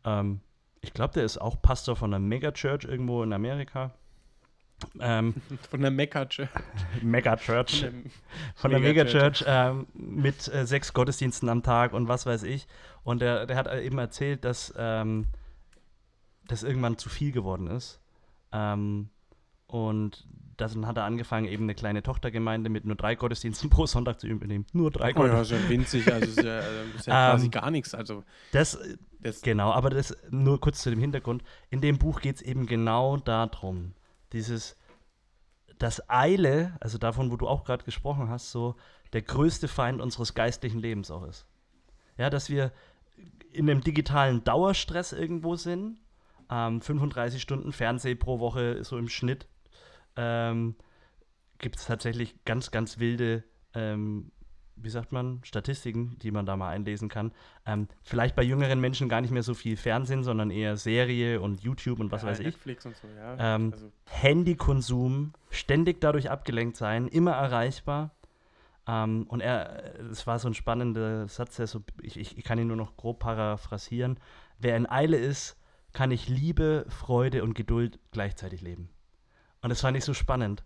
ähm, ich glaube, der ist auch Pastor von einer Megachurch irgendwo in Amerika. Ähm, Von der. Megachurch Von der Megachurch. Megachurch ähm, mit äh, sechs Gottesdiensten am Tag und was weiß ich. Und der, der hat eben erzählt, dass ähm, das irgendwann zu viel geworden ist. Ähm, und dann hat er angefangen, eben eine kleine Tochtergemeinde mit nur drei Gottesdiensten pro Sonntag zu übernehmen. Nur drei Oh Gottesdienste. ist ja winzig, also ist ja, ist ja Ähm, quasi gar nichts. Also Das, das, genau, aber das nur kurz zu dem Hintergrund. In dem Buch geht es eben genau darum, dieses, das Eile, also davon, wo du auch gerade gesprochen hast, so der größte Feind unseres geistlichen Lebens auch ist. Ja, dass wir in einem digitalen Dauerstress irgendwo sind, ähm, 35 Stunden Fernseh pro Woche so im Schnitt, ähm, gibt es tatsächlich ganz, ganz wilde, ähm, wie sagt man, Statistiken, die man da mal einlesen kann. Ähm, vielleicht bei jüngeren Menschen gar nicht mehr so viel Fernsehen, sondern eher Serie und YouTube und was ja, weiß ich. Netflix und so, ja. Ähm, also, Handykonsum, ständig dadurch abgelenkt sein, immer erreichbar. Ähm, und er, es war so ein spannender Satz, der so, ich, ich kann ihn nur noch grob paraphrasieren. Wer in Eile ist, kann ich Liebe, Freude und Geduld gleichzeitig leben. Und das fand ich so spannend,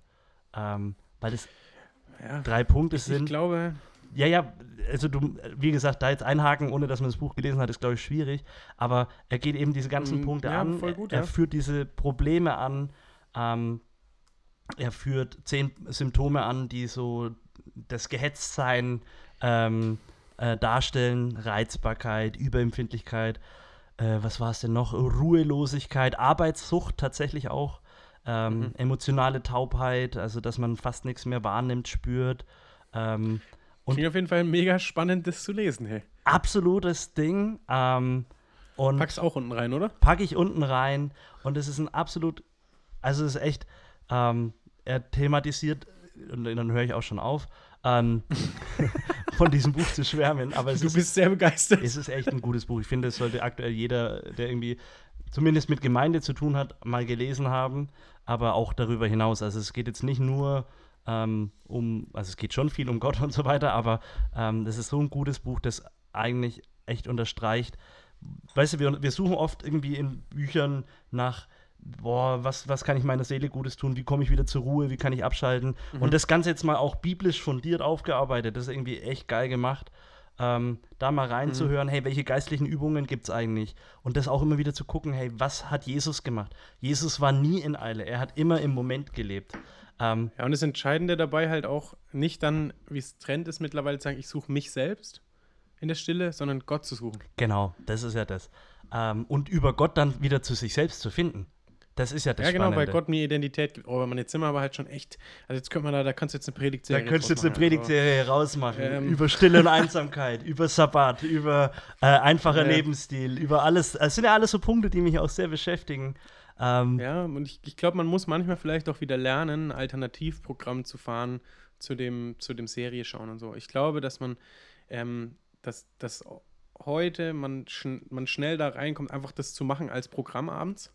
ähm, weil das ja. drei Punkte Ich sind, glaube, ja, ja, also du, wie gesagt, da jetzt einhaken, ohne dass man das Buch gelesen hat, ist, glaube ich, schwierig. Aber er geht eben diese ganzen Mm, Punkte ja, an. voll gut, er ja. führt diese Probleme an. Ähm, er führt zehn Symptome an, die so das Gehetztsein ähm, äh, darstellen. Reizbarkeit, Überempfindlichkeit. Äh, was war es denn noch? Ruhelosigkeit, Arbeitssucht tatsächlich auch. Ähm, Mhm. Emotionale Taubheit, also dass man fast nichts mehr wahrnimmt, spürt. Ähm, Und- Klingt auf jeden Fall mega spannend, das zu lesen, hey. absolutes Ding. Ähm, und Pack's auch unten rein, oder? packe ich unten rein. Und es ist ein absolut, also es ist echt, ähm, er thematisiert, und dann höre ich auch schon auf, ähm, von diesem Buch zu schwärmen. Aber Du ist, bist sehr begeistert. es ist echt ein gutes Buch. Ich finde, es sollte aktuell jeder, der irgendwie zumindest mit Gemeinde zu tun hat, mal gelesen haben, aber auch darüber hinaus. Also es geht jetzt nicht nur ähm, um, also es geht schon viel um Gott und so weiter, aber ähm, das ist so ein gutes Buch, das eigentlich echt unterstreicht. Weißt du, wir, wir suchen oft irgendwie in Büchern nach, boah, was, was kann ich meiner Seele Gutes tun, wie komme ich wieder zur Ruhe, wie kann ich abschalten. Und das Ganze jetzt mal auch biblisch fundiert aufgearbeitet, das ist irgendwie echt geil gemacht. Ähm, da mal reinzuhören, hey, welche geistlichen Übungen gibt es eigentlich? Und das auch immer wieder zu gucken, hey, was hat Jesus gemacht? Jesus war nie in Eile, er hat immer im Moment gelebt. Ähm, Ja, und das Entscheidende dabei halt auch nicht dann, wie es Trend ist mittlerweile, zu sagen, ich suche mich selbst in der Stille, sondern Gott zu suchen. genau, das ist ja das. Ähm, und über Gott dann wieder zu sich selbst zu finden. Das ist ja das ja, genau, Spannende. weil Gott mir Identität gibt. Oh, aber man, jetzt sind wir aber halt schon echt, also jetzt könnte man da, da kannst du jetzt eine Da Predigtserie könntest du jetzt eine machen, Predigtserie rausmachen. Ähm. über Stille und Einsamkeit, über Sabbat, über äh, einfacher Ja. Lebensstil, über alles. Es sind ja alles so Punkte, die mich auch sehr beschäftigen. Ähm, ja, und ich, ich glaube, man muss manchmal vielleicht auch wieder lernen, ein Alternativprogramm zu fahren zu dem, zu dem Serie schauen und so. Ich glaube, dass man, ähm, dass, dass heute man, schn man schnell da reinkommt, einfach das zu machen als Programm abends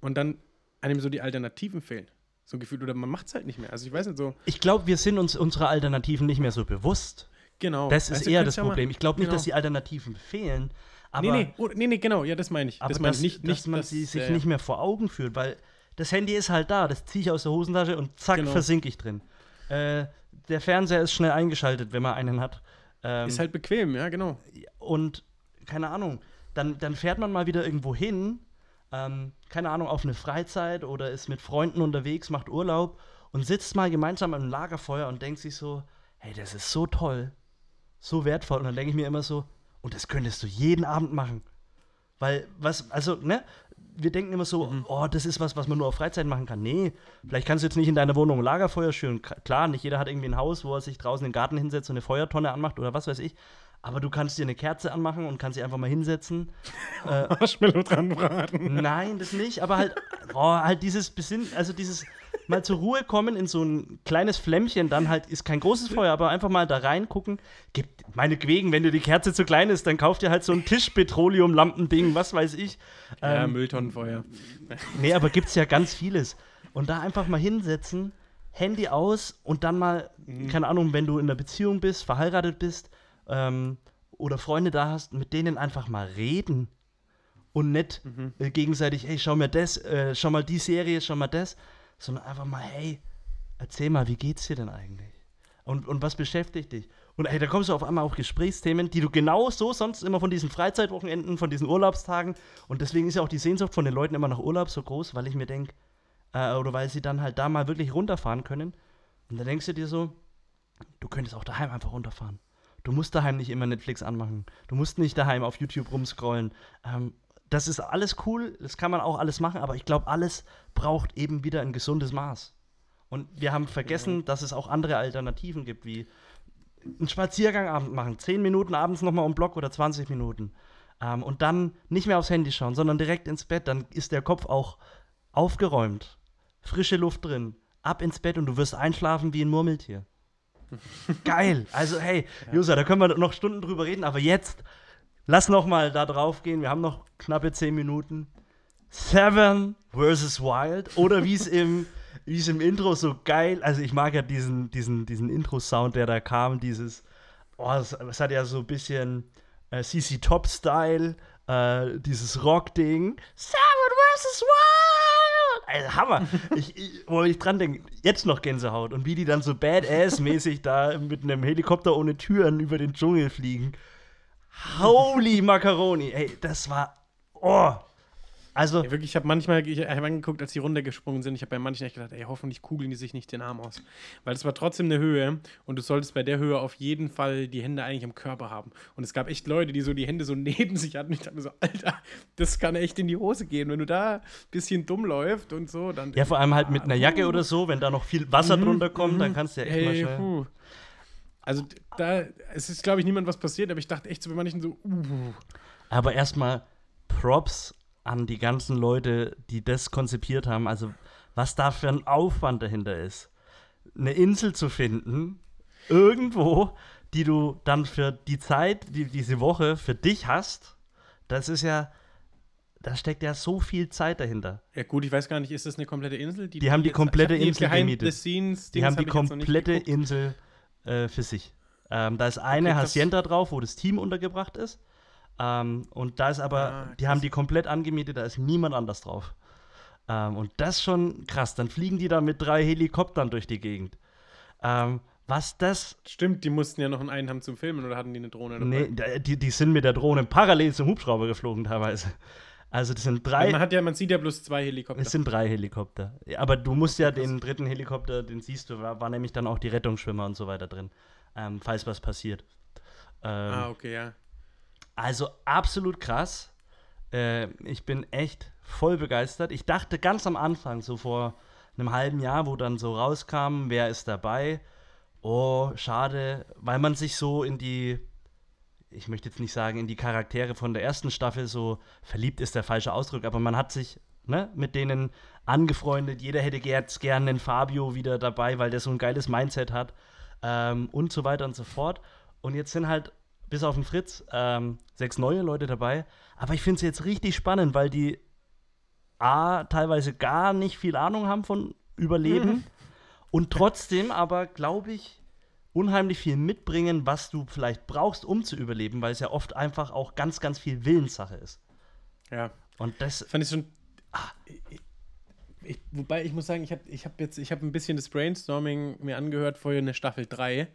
und dann einem so die Alternativen fehlen. So gefühlt, oder man macht es halt nicht mehr. Also ich weiß nicht so, Ich glaube, wir sind uns unserer Alternativen nicht mehr so bewusst. genau. Das ist du, eher das ja mal- Problem. Ich glaube nicht, genau. dass die Alternativen fehlen, aber, nee, nee, oh, nee, nee, genau, ja, das meine ich. aber das meine dass, ich nicht, dass nicht man dass, sie sich äh, nicht mehr vor Augen führt, weil das Handy ist halt da, das ziehe ich aus der Hosentasche und zack, Genau. versinke ich drin. Äh, der Fernseher ist schnell eingeschaltet, wenn man einen hat. Ähm, Ist halt bequem, ja, genau. und keine Ahnung, dann, dann fährt man mal wieder irgendwo hin, ähm, keine Ahnung, auf eine Freizeit oder ist mit Freunden unterwegs, macht Urlaub und sitzt mal gemeinsam am Lagerfeuer und denkt sich so, hey, das ist so toll, so wertvoll. Und dann denke ich mir immer so, und das könntest du jeden Abend machen. Weil, was, also, ne? Wir denken immer so, oh, das ist was, was man nur auf Freizeit machen kann. Nee, vielleicht kannst du jetzt nicht in deiner Wohnung ein Lagerfeuer schüren. Klar, nicht jeder hat irgendwie ein Haus, wo er sich draußen in den Garten hinsetzt und eine Feuertonne anmacht oder was weiß ich. Aber du kannst dir eine Kerze anmachen und kannst sie einfach mal hinsetzen. Marshmallow dran braten. Nein, das nicht, aber halt, boah, halt dieses Besinn, also dieses mal zur Ruhe kommen in so ein kleines Flämmchen, dann halt ist kein großes Feuer, aber einfach mal da reingucken. Gibt meinetwegen, wenn dir die Kerze zu klein ist, dann kauf dir halt so ein Tischpetroleum-Lampending, was weiß ich. Ja, Ähm, Mülltonnenfeuer. Nee, aber gibt's ja ganz vieles. Und da einfach mal hinsetzen, Handy aus und dann mal, keine Ahnung, wenn du in einer Beziehung bist, verheiratet bist ähm, oder Freunde da hast, mit denen einfach mal reden. Und nicht äh, gegenseitig, hey, schau mir das, äh, schau mal die Serie, schau mal das, sondern einfach mal, hey, erzähl mal, wie geht's dir denn eigentlich? Und, und was beschäftigt dich? Und hey, da kommst du auf einmal auf Gesprächsthemen, die du genau so sonst immer von diesen Freizeitwochenenden, von diesen Urlaubstagen. Und deswegen ist ja auch die Sehnsucht von den Leuten immer nach Urlaub so groß, weil ich mir denke, äh, oder weil sie dann halt da mal wirklich runterfahren können. Und dann denkst du dir so, du könntest auch daheim einfach runterfahren. Du musst daheim nicht immer Netflix anmachen. Du musst nicht daheim auf YouTube rumscrollen. Ähm, das ist alles cool, das kann man auch alles machen, aber ich glaube, alles braucht eben wieder ein gesundes Maß. Und wir haben vergessen, dass es auch andere Alternativen gibt, wie einen Spaziergangabend machen, 10 Minuten abends nochmal um Block oder 20 Minuten. Ähm, und dann nicht mehr aufs Handy schauen, sondern direkt ins Bett. Dann ist der Kopf auch aufgeräumt, frische Luft drin, ab ins Bett und du wirst einschlafen wie ein Murmeltier. Geil. Also hey, Josa, da können wir noch Stunden drüber reden, aber jetzt lass noch mal da drauf gehen. Wir haben noch knappe 10 Minuten. Seven vs. Wild oder wie es im wie es im Intro so geil, also ich mag ja diesen diesen diesen Intro Sound, der da kam, dieses oh, es, es hat ja so ein bisschen äh, CC Top Style, äh, dieses Rock Ding. Seven vs. Also Hammer. Ich, ich, wo ich dran denke, jetzt noch Gänsehaut. Und wie die dann so badass-mäßig da mit einem Helikopter ohne Türen über den Dschungel fliegen. Holy Macaroni. Ey, das war. Oh. Also, Ey, wirklich, ich habe manchmal ich hab angeguckt, als die runtergesprungen sind. Ich habe bei manchen echt gedacht, ey, hoffentlich kugeln die sich nicht den Arm aus. Weil es war trotzdem eine Höhe und du solltest bei der Höhe auf jeden Fall die Hände eigentlich am Körper haben. Und es gab echt Leute, die so die Hände so neben sich hatten. Ich dachte mir so, Alter, das kann echt in die Hose gehen. Wenn du da ein bisschen dumm läuft und so, dann. ja, vor allem halt mit einer Jacke oder so, wenn da noch viel Wasser drunter kommt, dann kannst du ja echt mal Hey, schnell. puh. Also da, es ist, glaube ich, niemand was passiert, aber ich dachte echt so bei manchen so, uh. Aber erstmal Props an die ganzen Leute, die das konzipiert haben. Also, was da für ein Aufwand dahinter ist. Eine Insel zu finden, irgendwo, die du dann für die Zeit, die diese Woche für dich hast, das ist ja, da steckt ja so viel Zeit dahinter. Ja gut, ich weiß gar nicht, ist das eine komplette Insel? Die haben die jetzt- komplette Insel gemietet. Scenes Die haben die hab komplette. Insel äh, für sich. Ähm, da ist eine. Hacienda drauf, wo das Team untergebracht ist. Ähm, und da ist aber, Ah, die haben die komplett angemietet, da ist niemand anders drauf. Ähm, und das ist schon krass. Dann fliegen die da mit drei Helikoptern durch die Gegend. Ähm, was das. Stimmt, die mussten ja noch einen haben zum Filmen oder hatten die eine Drohne dabei? Nee, die, die sind mit der Drohne parallel zum Hubschrauber geflogen teilweise. Also das sind drei. man, hat ja, man sieht ja bloß zwei Helikopter. Es sind drei Helikopter. Aber du musst ja den dritten Helikopter, den siehst du, war, war nämlich dann auch die Rettungsschwimmer und so weiter drin, ähm, falls was passiert. Ähm, ah, okay, ja. Also absolut krass. Äh, ich bin echt voll begeistert. Ich dachte ganz am Anfang, so vor einem halben Jahr, wo dann so rauskam, wer ist dabei. Oh, schade, weil man sich so in die, ich möchte jetzt nicht sagen, in die Charaktere von der ersten Staffel so verliebt ist der falsche Ausdruck, aber man hat sich ne, mit denen angefreundet. Jeder hätte jetzt gerne einen Fabio wieder dabei, weil der so ein geiles Mindset hat ähm, und so weiter und so fort. Und jetzt sind halt bis auf den Fritz ähm, sechs neue Leute dabei. Aber ich finde es jetzt richtig spannend, weil die A, teilweise gar nicht viel Ahnung haben von Überleben und trotzdem aber, glaube ich, unheimlich viel mitbringen, was du vielleicht brauchst, um zu überleben, weil es ja oft einfach auch ganz, ganz viel Willenssache ist. Ja. Und das, Fand ich schon. Ich, ich, wobei ich muss sagen, ich habe ich hab jetzt, ich habe ein bisschen das Brainstorming mir angehört vorher in der Staffel 3,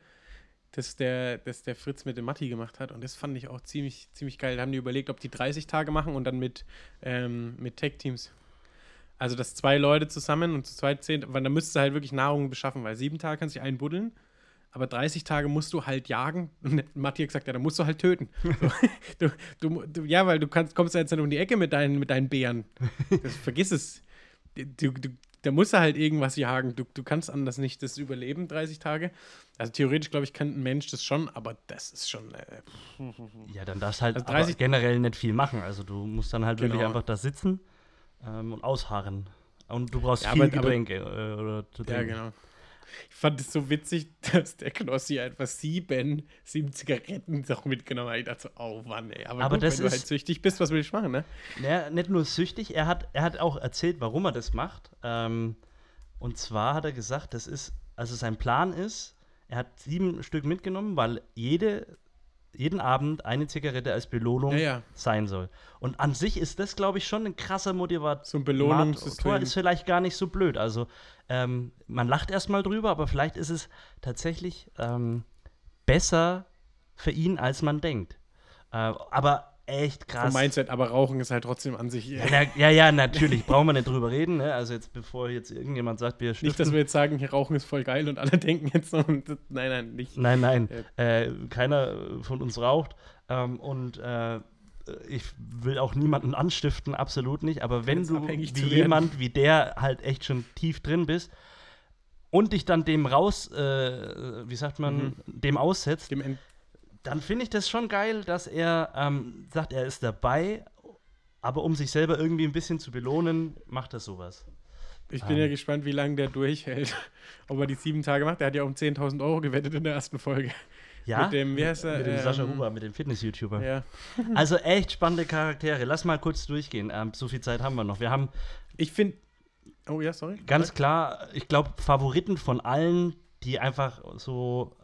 das der, das der Fritz mit dem Matti gemacht hat. Und das fand ich auch ziemlich, ziemlich geil. Da haben die überlegt, ob die 30 Tage machen und dann mit, ähm, mit Tech-Teams. Also, dass zwei Leute zusammen und zu zweit zehn, weil da müsstest du halt wirklich Nahrung beschaffen, weil sieben Tage kannst du dich einbuddeln, aber 30 Tage musst du halt jagen. Und Matti hat gesagt, ja, dann musst du halt töten. So, du, du, du, ja, weil du kannst, kommst ja jetzt nicht um die Ecke mit deinen, mit deinen Bären. Das, vergiss es. Du, du, da musst du halt irgendwas jagen. Du, du kannst anders nicht das überleben, 30 Tage. Also theoretisch, glaube ich, kann ein Mensch das schon, aber das ist schon. Äh, ja, dann darfst halt Also aber 30 generell nicht viel machen. Also du musst dann halt wirklich Genau. einfach da sitzen ähm, und ausharren. Und du brauchst Ja, viel aber- Getränke äh, oder zu ja, genau. Ich fand es so witzig, dass der Knossi einfach sieben, sieben Zigaretten doch mitgenommen hat. Ich dachte so, oh Mann, ey. Aber, Aber gut, wenn du halt süchtig bist, was will ich machen, ne? Ja, nicht nur süchtig, er hat, er hat auch erzählt, warum er das macht. Ähm, und zwar hat er gesagt, das ist, also sein Plan ist, er hat sieben Stück mitgenommen, weil jede, jeden Abend eine Zigarette als Belohnung Ja, ja. sein soll. Und an sich ist das, glaube ich, schon ein krasser Motivator. So ein Belohnungssystem. ist vielleicht gar nicht so blöd. Also ähm, man lacht erstmal drüber, aber vielleicht ist es tatsächlich ähm, besser für ihn, als man denkt. Äh, aber echt krass. Vom Mindset, aber Rauchen ist halt trotzdem an sich. Ja, na, ja, ja, natürlich, brauchen wir nicht drüber reden. Ne? Also jetzt, bevor jetzt irgendjemand sagt, wir Nicht, stiften. dass wir jetzt sagen, hier Rauchen ist voll geil und alle denken jetzt so, nein, nein, nicht. nein, nein, äh, keiner von uns raucht. Ähm, und äh, ich will auch niemanden anstiften, absolut nicht. Aber wenn du wie jemand wie der halt echt schon tief drin bist und dich dann dem raus, äh, wie sagt man, Mhm. dem aussetzt, Dem End dann finde ich das schon geil, dass er ähm, sagt, er ist dabei, aber um sich selber irgendwie ein bisschen zu belohnen, macht er sowas. ich bin ja gespannt, wie lange der durchhält. Ob er die sieben Tage macht. Der hat ja um 10.000 Euro gewettet in der ersten Folge. Ja, Mit dem, wie heißt er? mit dem Sascha Ähm, Huber, mit dem Fitness-YouTuber. Ja. Also echt spannende Charaktere. Lass mal kurz durchgehen. Ähm, so viel Zeit haben wir noch. Wir haben Ich finde. Oh ja, sorry. ganz klar, ich glaube, Favoriten von allen, die einfach so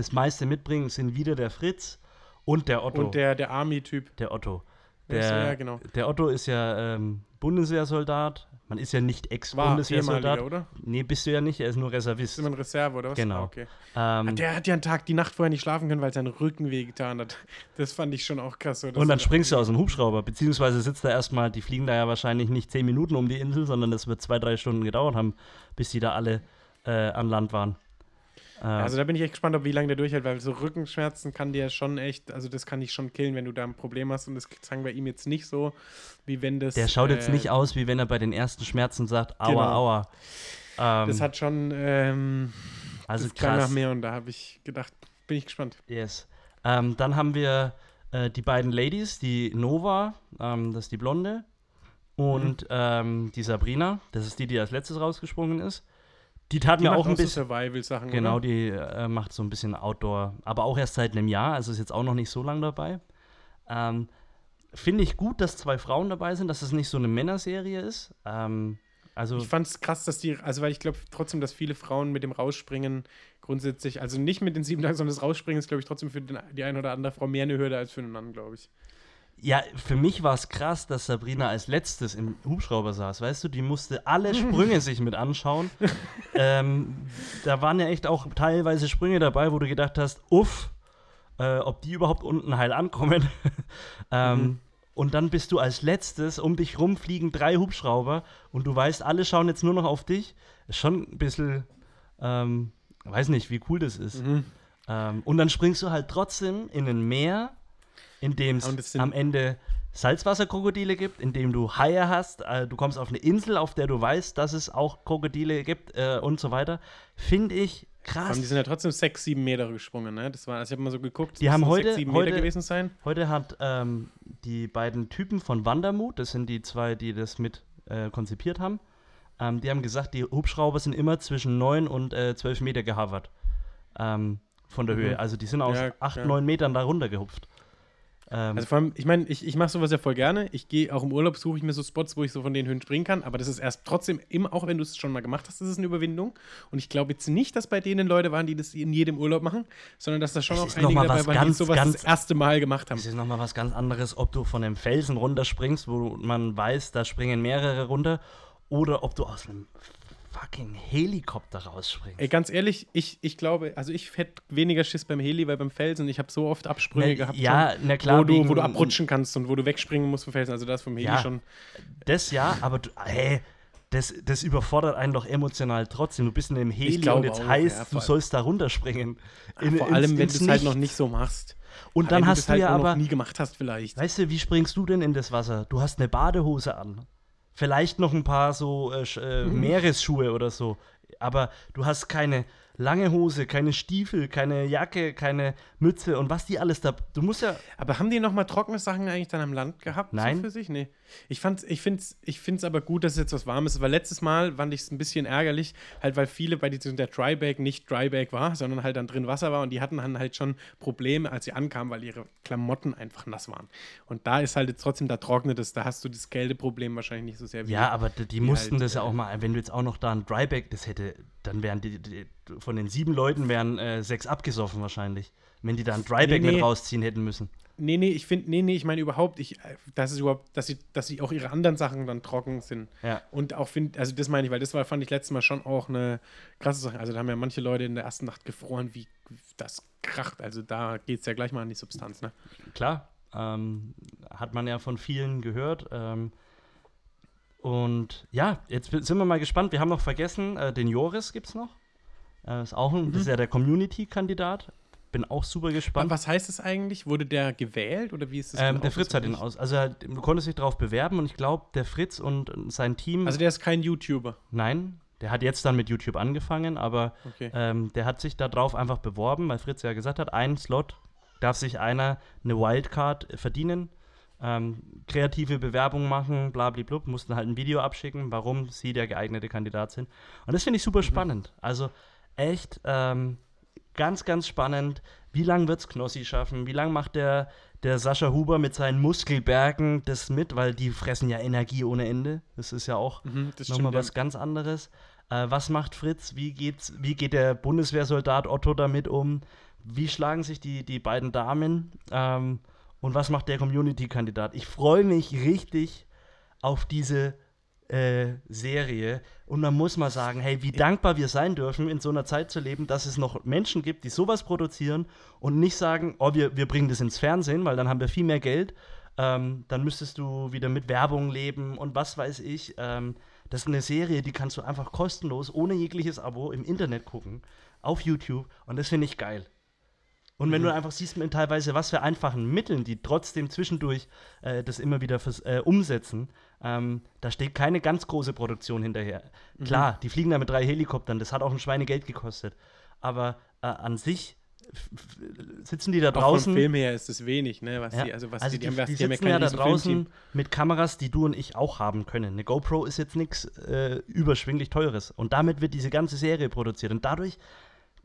das meiste mitbringen, sind wieder der Fritz und der Otto. Und der, der Army-Typ. der Otto. Der? Ja, genau. der Otto ist ja ähm, Bundeswehrsoldat. Man ist ja nicht Ex-Bundeswehrsoldat. oder? Nee, bist du ja nicht, er ist nur Reservist. Ist immer ein Reserve, oder was? Genau. Ah, okay. Ähm, Der hat ja einen Tag, die Nacht vorher nicht schlafen können, weil sein Rücken wehgetan hat. Das fand ich schon auch krass. Dass und dann springst du aus dem Hubschrauber, beziehungsweise sitzt da erstmal, die fliegen da ja wahrscheinlich nicht zehn Minuten um die Insel, sondern das wird zwei, drei Stunden gedauert haben, bis die da alle äh, an Land waren. Äh, Also da bin ich echt gespannt, ob wie lange der durchhält, weil so Rückenschmerzen kann dir schon echt, also das kann dich schon killen, wenn du da ein Problem hast und das sagen wir ihm jetzt nicht so, wie wenn das. der schaut jetzt äh, nicht aus, wie wenn er bei den ersten Schmerzen sagt, aua, Genau. aua. Ähm, Das hat schon, ähm, also das klang nach krass. mehr und da habe ich gedacht, bin ich gespannt. Yes. Ähm, dann haben wir äh, die beiden Ladies, die Nova, ähm, das ist die Blonde, und Mhm. ähm, die Sabrina, das ist die, die als letztes rausgesprungen ist. Die tat Die mir auch ein bisschen. Survival-Sachen, Genau, oder? die äh, macht so ein bisschen Outdoor, aber auch erst seit einem Jahr, also ist jetzt auch noch nicht so lang dabei. Ähm, Finde ich gut, dass zwei Frauen dabei sind, dass es nicht so eine Männerserie ist. Ähm, also Ich fand es krass, dass die, also weil ich glaube trotzdem, dass viele Frauen mit dem Rausspringen grundsätzlich, also nicht mit den sieben Tagen, sondern das Rausspringen ist, glaube ich, trotzdem für den, die eine oder andere Frau mehr eine Hürde als für einen Mann, glaube ich. Ja, für mich war es krass, dass Sabrina als letztes im Hubschrauber saß. Weißt du, die musste alle Sprünge sich mit anschauen. ähm, da waren ja echt auch teilweise Sprünge dabei, wo du gedacht hast, uff, äh, ob die überhaupt unten heil ankommen. ähm, Und dann bist du als letztes, um dich rum fliegen drei Hubschrauber und du weißt, alle schauen jetzt nur noch auf dich. Ist schon ein bisschen, ähm, weiß nicht, wie cool das ist. Mhm. Ähm, und dann springst du halt trotzdem in ein Meer, in dem es am Ende Salzwasserkrokodile gibt, in dem du Haie hast, äh, du kommst auf eine Insel, auf der du weißt, dass es auch Krokodile gibt äh, und so weiter. Finde ich krass. die sind ja trotzdem sechs, sieben Meter gesprungen, ne? Das war, also ich habe mal so geguckt, Die haben heute- sechs, heute- Meter gewesen sein. Heute hat ähm, die beiden Typen von Wandermut, das sind die zwei, die das mit äh, konzipiert haben, ähm, die haben gesagt, die Hubschrauber sind immer zwischen 9 und äh, 12 Meter gehavert. Ähm, von der Mhm. Höhe. Also die sind aus Ja, 8, ja. 9 Metern da runtergehupft. Ähm, Also vor allem, ich meine, ich, ich mache sowas ja voll gerne. Ich gehe auch im Urlaub, suche ich mir so Spots, wo ich so von den Höhen springen kann. Aber das ist erst trotzdem, immer, auch wenn du es schon mal gemacht hast, das ist eine Überwindung. Und ich glaube jetzt nicht, dass bei denen Leute waren, die das in jedem Urlaub machen, sondern dass da schon Es auch einige dabei waren, die ganz, sowas ganz- das erste Mal gemacht haben. Es ist nochmal was ganz anderes, ob du von einem Felsen runterspringst, wo man weiß, da springen mehrere runter, oder ob du aus einem fucking Helikopter rausspringst. Ey, ganz ehrlich, ich, ich glaube, also ich hätte weniger Schiss beim Heli, weil beim Felsen, ich habe so oft Absprünge Na, gehabt, ja, schon, na klar, wo, du, wo du abrutschen kannst und wo du wegspringen musst vom Felsen. Also das vom Heli Ja. schon. Das ja, aber du, hey, das, das überfordert einen doch emotional trotzdem. Du bist in einem Heli und jetzt auch, heißt, ja, du sollst da runterspringen. In- Vor ins- allem, wenn du es halt noch nicht so machst. Und dann hast du halt ja aber, noch nie gemacht hast vielleicht. weißt du, wie springst du denn in das Wasser? Du hast eine Badehose an. Vielleicht noch ein paar so äh, äh, Mhm. Meeresschuhe oder so. Aber du hast keine lange Hose, keine Stiefel, keine Jacke, keine Mütze und was die alles da. Du musst ja. Aber haben die noch mal trockene Sachen eigentlich dann am Land gehabt? Nein. So für sich? Nee. Ich, fand's- ich finde es ich find's aber gut, dass es jetzt was Warmes ist, weil letztes Mal fand ich es ein bisschen ärgerlich, halt weil viele bei diesem der Drybag nicht Drybag war, sondern halt dann drin Wasser war und die hatten dann halt schon Probleme, als sie ankamen, weil ihre Klamotten einfach nass waren. Und da ist halt jetzt trotzdem, da trocknet es, da hast du das Kälteproblem wahrscheinlich nicht so sehr wie. Ja, aber die, die mussten halt, das ja äh, auch mal. Wenn du jetzt auch noch da ein Dryback, das hätte, dann wären die, die von den sieben Leuten wären äh, sechs abgesoffen wahrscheinlich. Wenn die da ein Dryback Nee, nee. mit rausziehen hätten müssen. Nee, nee, ich finde, nee, nee, ich meine überhaupt, ich, äh, dass es überhaupt, dass sie, dass sie auch ihre anderen Sachen dann trocken sind. Ja. Und auch finde, also das meine ich, weil das war, fand ich letztes Mal schon auch eine krasse Sache. Also da haben ja manche Leute in der ersten Nacht gefroren, wie das kracht. Also da geht es ja gleich mal an die Substanz, ne? Klar, ähm, hat man ja von vielen gehört. Ähm, und ja, jetzt sind wir mal gespannt. Wir haben noch vergessen, äh, den Joris gibt es noch. Äh, ist auch ein, Das ist ja der Community-Kandidat. Bin auch super gespannt. Was heißt das eigentlich? Wurde der gewählt oder wie ist das? Ähm, genau der Fritz hat ihn aus. Also er, du konntest dich darauf bewerben und ich glaube, der Fritz und sein Team. Also der ist kein YouTuber. nein, der hat jetzt dann mit YouTube angefangen, aber Okay. ähm, der hat sich darauf einfach beworben, weil Fritz ja gesagt hat, ein Slot darf sich einer eine Wildcard verdienen, ähm, kreative Bewerbung machen, blablablub, mussten halt ein Video abschicken, warum sie der geeignete Kandidat sind. Und das finde ich super spannend. Also echt ähm, ganz, ganz spannend. Wie lange wird es Knossi schaffen? Wie lange macht der, der Sascha Huber mit seinen Muskelbergen das mit? Weil die fressen ja Energie ohne Ende. Das ist ja auch Mhm, nochmal was ja. ganz anderes. Äh, was macht Fritz? Wie, geht's, wie geht der Bundeswehrsoldat Otto damit um? Wie schlagen sich die, die beiden Damen? Ähm, und was macht der Community-Kandidat? Ich freue mich richtig auf diese äh, Serie. Und man muss mal sagen, hey, wie dankbar wir sein dürfen, in so einer Zeit zu leben, dass es noch Menschen gibt, die sowas produzieren und nicht sagen, oh, wir, wir bringen das ins Fernsehen, weil dann haben wir viel mehr Geld. Ähm, dann müsstest du wieder mit Werbung leben und was weiß ich. Ähm, das ist eine Serie, die kannst du einfach kostenlos, ohne jegliches Abo im Internet gucken, auf YouTube. Und das finde ich geil. Und wenn Mhm. du einfach siehst, mit teilweise was für einfachen Mitteln, die trotzdem zwischendurch äh, das immer wieder fürs, äh, umsetzen, ähm, da steht keine ganz große Produktion hinterher. Mhm. Klar, die fliegen da mit drei Helikoptern, das hat auch ein Schweinegeld gekostet. Aber äh, an sich sitzen die da Auch vom draußen. Film her ist es wenig, ne? Was Ja, die, also was also die, die, die, die sitzen ja da draußen mit Kameras, die du und ich auch haben können. Eine GoPro ist jetzt nichts äh, überschwinglich Teures. Und damit wird diese ganze Serie produziert. Und dadurch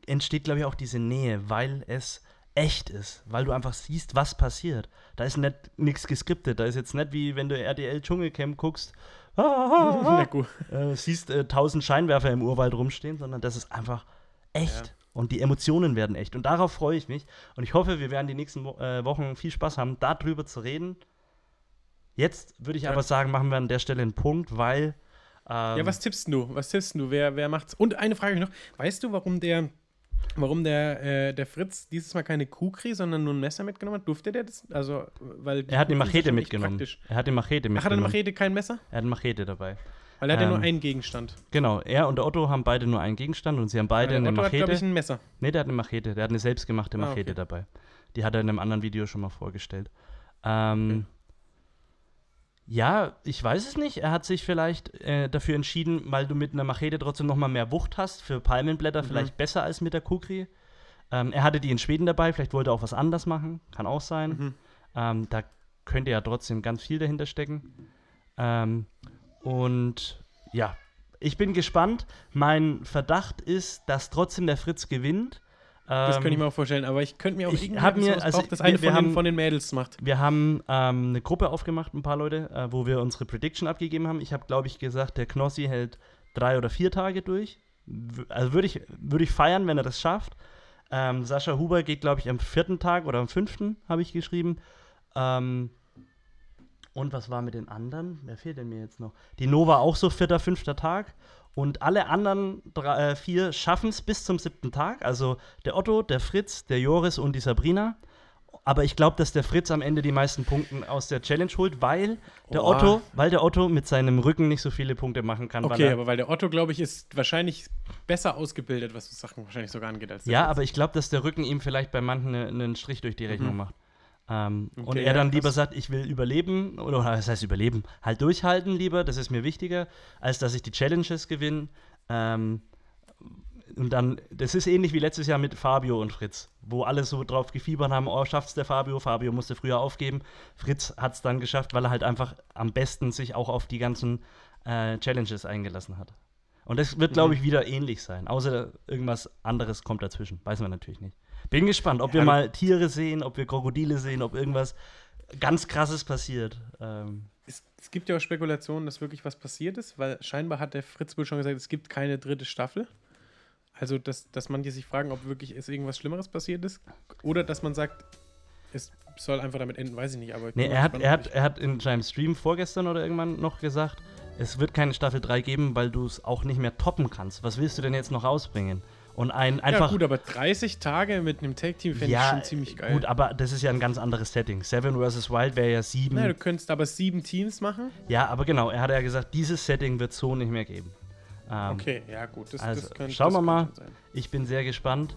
entsteht, glaube ich, auch diese Nähe, weil es echt ist. Weil du einfach siehst, was passiert. Da ist nicht nichts geskriptet. Da ist jetzt nicht wie wenn du RDL Dschungelcamp guckst. Ah, ah, ah, gut. äh, siehst äh, tausend Scheinwerfer im Urwald rumstehen, sondern das ist einfach echt. Und die Emotionen werden echt. Und darauf freue ich mich. Und ich hoffe, wir werden die nächsten äh, Wochen viel Spaß haben, darüber zu reden. Jetzt würde ich Ja. aber sagen, machen wir an der Stelle einen Punkt, weil. Ähm, Ja, was tippst du? Was tippst du? Wer, wer macht's? Und eine Frage noch. Weißt du, warum der, warum der, äh, der Fritz dieses Mal keine Kukri, sondern nur ein Messer mitgenommen hat? Durfte der das? Also, weil Er hat ja Machete mitgenommen. praktisch. Er hat eine Machete Ach, mitgenommen. hat er eine Machete, kein Messer? Er hat eine Machete dabei. Weil er hat ja nur Ähm, einen Gegenstand. Genau, er und der Otto haben beide nur einen Gegenstand und sie haben beide eine Otto hat, Machete. glaube ich, ein Messer. Nee, der hat eine Machete. Der hat eine selbstgemachte Ah, Machete okay. dabei. Die hat er in einem anderen Video schon mal vorgestellt. Ähm, Ja, ich weiß es nicht. Er hat sich vielleicht äh, dafür entschieden, weil du mit einer Machete trotzdem noch mal mehr Wucht hast, für Palmenblätter Mhm. vielleicht besser als mit der Kukri. Ähm, er hatte die in Schweden dabei, vielleicht wollte er auch was anders machen. Kann auch sein. Mhm. Ähm, da könnte ja trotzdem ganz viel dahinter stecken. Ähm, und ja, ich bin gespannt. Mein Verdacht ist, dass trotzdem der Fritz gewinnt. Das Ähm, könnte ich mir auch vorstellen, aber ich könnte mir auch ich irgendwie hab mir- also braucht, das wir- eine wir von, den, haben- von den Mädels macht. Wir haben ähm, eine Gruppe aufgemacht, ein paar Leute, äh, wo wir unsere Prediction abgegeben haben. Ich habe, glaube ich, gesagt, der Knossi hält drei oder vier Tage durch. Also würde ich, würd ich feiern, wenn er das schafft. Ähm, Sascha Huber geht, glaube ich, am vierten Tag oder am fünften, habe ich geschrieben. Ähm, und was war mit den anderen? Wer fehlt denn mir jetzt noch? Die Nova auch so vierter, fünfter Tag. Und alle anderen drei, äh, vier schaffen es bis zum siebten Tag. Also der Otto, der Fritz, der Joris und die Sabrina. Aber ich glaube, dass der Fritz am Ende die meisten Punkte aus der Challenge holt, weil der Oh. Otto, weil der Otto mit seinem Rücken nicht so viele Punkte machen kann. weil Okay, er, aber weil der Otto, glaube ich, ist wahrscheinlich besser ausgebildet, was Sachen wahrscheinlich sogar angeht als der ja, Fritz. aber ich glaube, dass der Rücken ihm vielleicht bei manchen ne- einen Strich durch die Rechnung Mhm. macht. Ähm, und Okay, er dann lieber sagt, ich will überleben, oder was heißt überleben? Halt durchhalten lieber, das ist mir wichtiger, als dass ich die Challenges gewinne. Ähm, und dann, das ist ähnlich wie letztes Jahr mit Fabio und Fritz, wo alle so drauf gefiebert haben, oh, schafft's der Fabio? Fabio musste früher aufgeben. Fritz hat's dann geschafft, weil er halt einfach am besten sich auch auf die ganzen äh, Challenges eingelassen hat. Und das wird, glaube Mhm. ich, wieder ähnlich sein. Außer irgendwas anderes kommt dazwischen. Weiß man natürlich nicht. Bin gespannt, ob wir Ja, mal Tiere sehen, ob wir Krokodile sehen, ob irgendwas ganz krasses passiert. Ähm, Es, es gibt ja auch Spekulationen, dass wirklich was passiert ist, weil scheinbar hat der Fritz wohl schon gesagt, es gibt keine dritte Staffel. Also, dass, dass manche sich fragen, ob wirklich es irgendwas Schlimmeres passiert ist. Oder dass man sagt, es soll einfach damit enden, weiß ich nicht. Aber ich nee, er hat, er, hat, er hat in seinem Stream vorgestern oder irgendwann noch gesagt, es wird keine Staffel 3 geben, weil du es auch nicht mehr toppen kannst. Was willst du denn jetzt noch rausbringen? Und ein einfach. ja, gut, aber 30 Tage mit einem Tag-Team fände ich schon ziemlich geil. Gut, aber das ist ja ein ganz anderes Setting. Seven vs. Wild wäre ja sieben. Na, du könntest aber sieben Teams machen. ja, aber genau, er hat ja gesagt, dieses Setting wird so nicht mehr geben. Ähm, Okay, ja, gut. Das, also, das könnte, schauen wir mal. Ich bin sehr gespannt.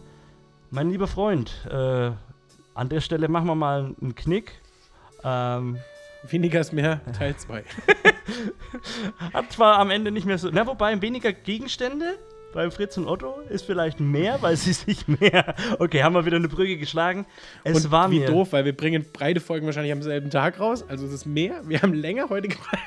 Mein lieber Freund, äh, an der Stelle machen wir mal einen Knick. Ähm, Weniger ist mehr, Teil 2. hat zwar am Ende nicht mehr so. Na, wobei weniger Gegenstände beim Fritz und Otto ist vielleicht mehr, weil sie sich mehr. Okay, haben wir wieder eine Brücke geschlagen. Es Und war wie mir. doof, weil wir bringen beide Folgen wahrscheinlich am selben Tag raus. Also es ist mehr. Wir haben länger heute gebracht.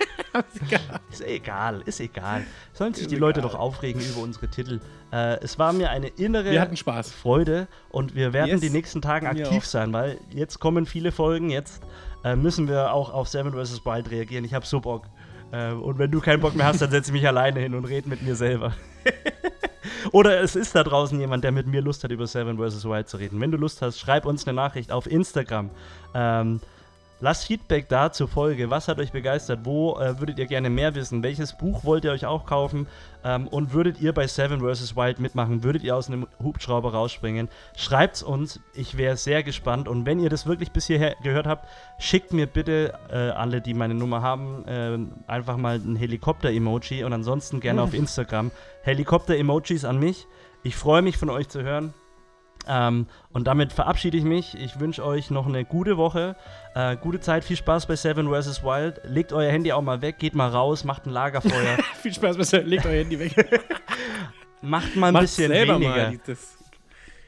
Ist egal, ist egal. Sollen sich Ist die Leute egal. doch aufregen über unsere Titel. Äh, es war mir eine innere Wir hatten Spaß. Freude und wir werden Yes. die nächsten Tagen aktiv sein, weil jetzt kommen viele Folgen. Jetzt äh, müssen wir auch auf Seven vs. Wild reagieren. Ich habe so Bock. Äh, und wenn du keinen Bock mehr hast, dann setze ich mich alleine hin und rede mit mir selber. Oder es ist da draußen jemand, der mit mir Lust hat, über Seven vs. Wild zu reden. Wenn du Lust hast, schreib uns eine Nachricht auf Instagram. Ähm, Lasst Feedback da zur Folge. Was hat euch begeistert? Wo äh, würdet ihr gerne mehr wissen? Welches Buch wollt ihr euch auch kaufen? Ähm, und würdet ihr bei Seven vs. Wild mitmachen? Würdet ihr aus einem Hubschrauber rausspringen? Schreibt's uns. Ich wäre sehr gespannt. Und wenn ihr das wirklich bis hierher gehört habt, schickt mir bitte äh, alle, die meine Nummer haben, äh, einfach mal ein Helikopter-Emoji und ansonsten gerne auf Instagram. Helikopter-Emojis an mich. Ich freue mich von euch zu hören. Ähm, und damit verabschiede ich mich. Ich wünsche euch noch eine gute Woche, äh, gute Zeit, viel Spaß bei Seven vs. Wild. Legt euer Handy auch mal weg, geht mal raus, macht ein Lagerfeuer. Viel Spaß, besser. Legt euer Handy weg. macht mal ein Macht's bisschen selber weniger. mal.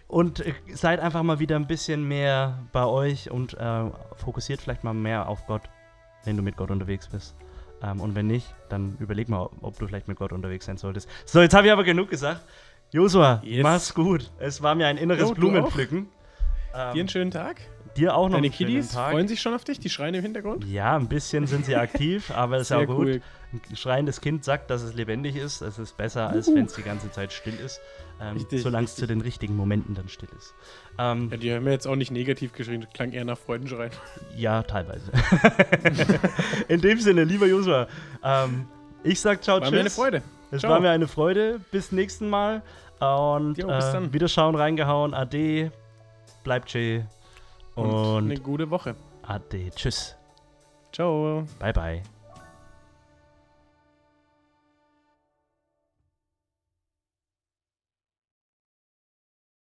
Und äh, seid einfach mal wieder ein bisschen mehr bei euch und äh, fokussiert vielleicht mal mehr auf Gott, wenn du mit Gott unterwegs bist. Ähm, und wenn nicht, dann überleg mal, ob du vielleicht mit Gott unterwegs sein solltest. So, jetzt habe ich aber genug gesagt. Josua, Yes. mach's gut. Es war mir ein inneres Jo, Blumenpflücken. dir Ähm, einen schönen Tag. dir auch noch Deine einen schönen Kiddies Tag. freuen sich schon auf dich. Die schreien im Hintergrund. Ja, ein bisschen sind sie aktiv, aber ist auch gut. cool. Ein schreiendes Kind sagt, dass es lebendig ist. Es ist besser, als wenn es die ganze Zeit still ist. Ähm, Richtig, solange es zu den richtigen Momenten dann still ist. Ähm, Ja, die haben mir jetzt auch nicht negativ geschrien. Klang eher nach Freudenschreien. ja, teilweise. In dem Sinne, lieber Josua, ähm, ich sag ciao, War tschüss. mir eine Freude. Es Ciao. war mir eine Freude. Bis nächsten Mal. Und Jo, bis äh, dann. wieder schauen, reingehauen. Ade. Bleibt chill. Und, Und eine gute Woche. Ade. Tschüss. Ciao. Bye, bye.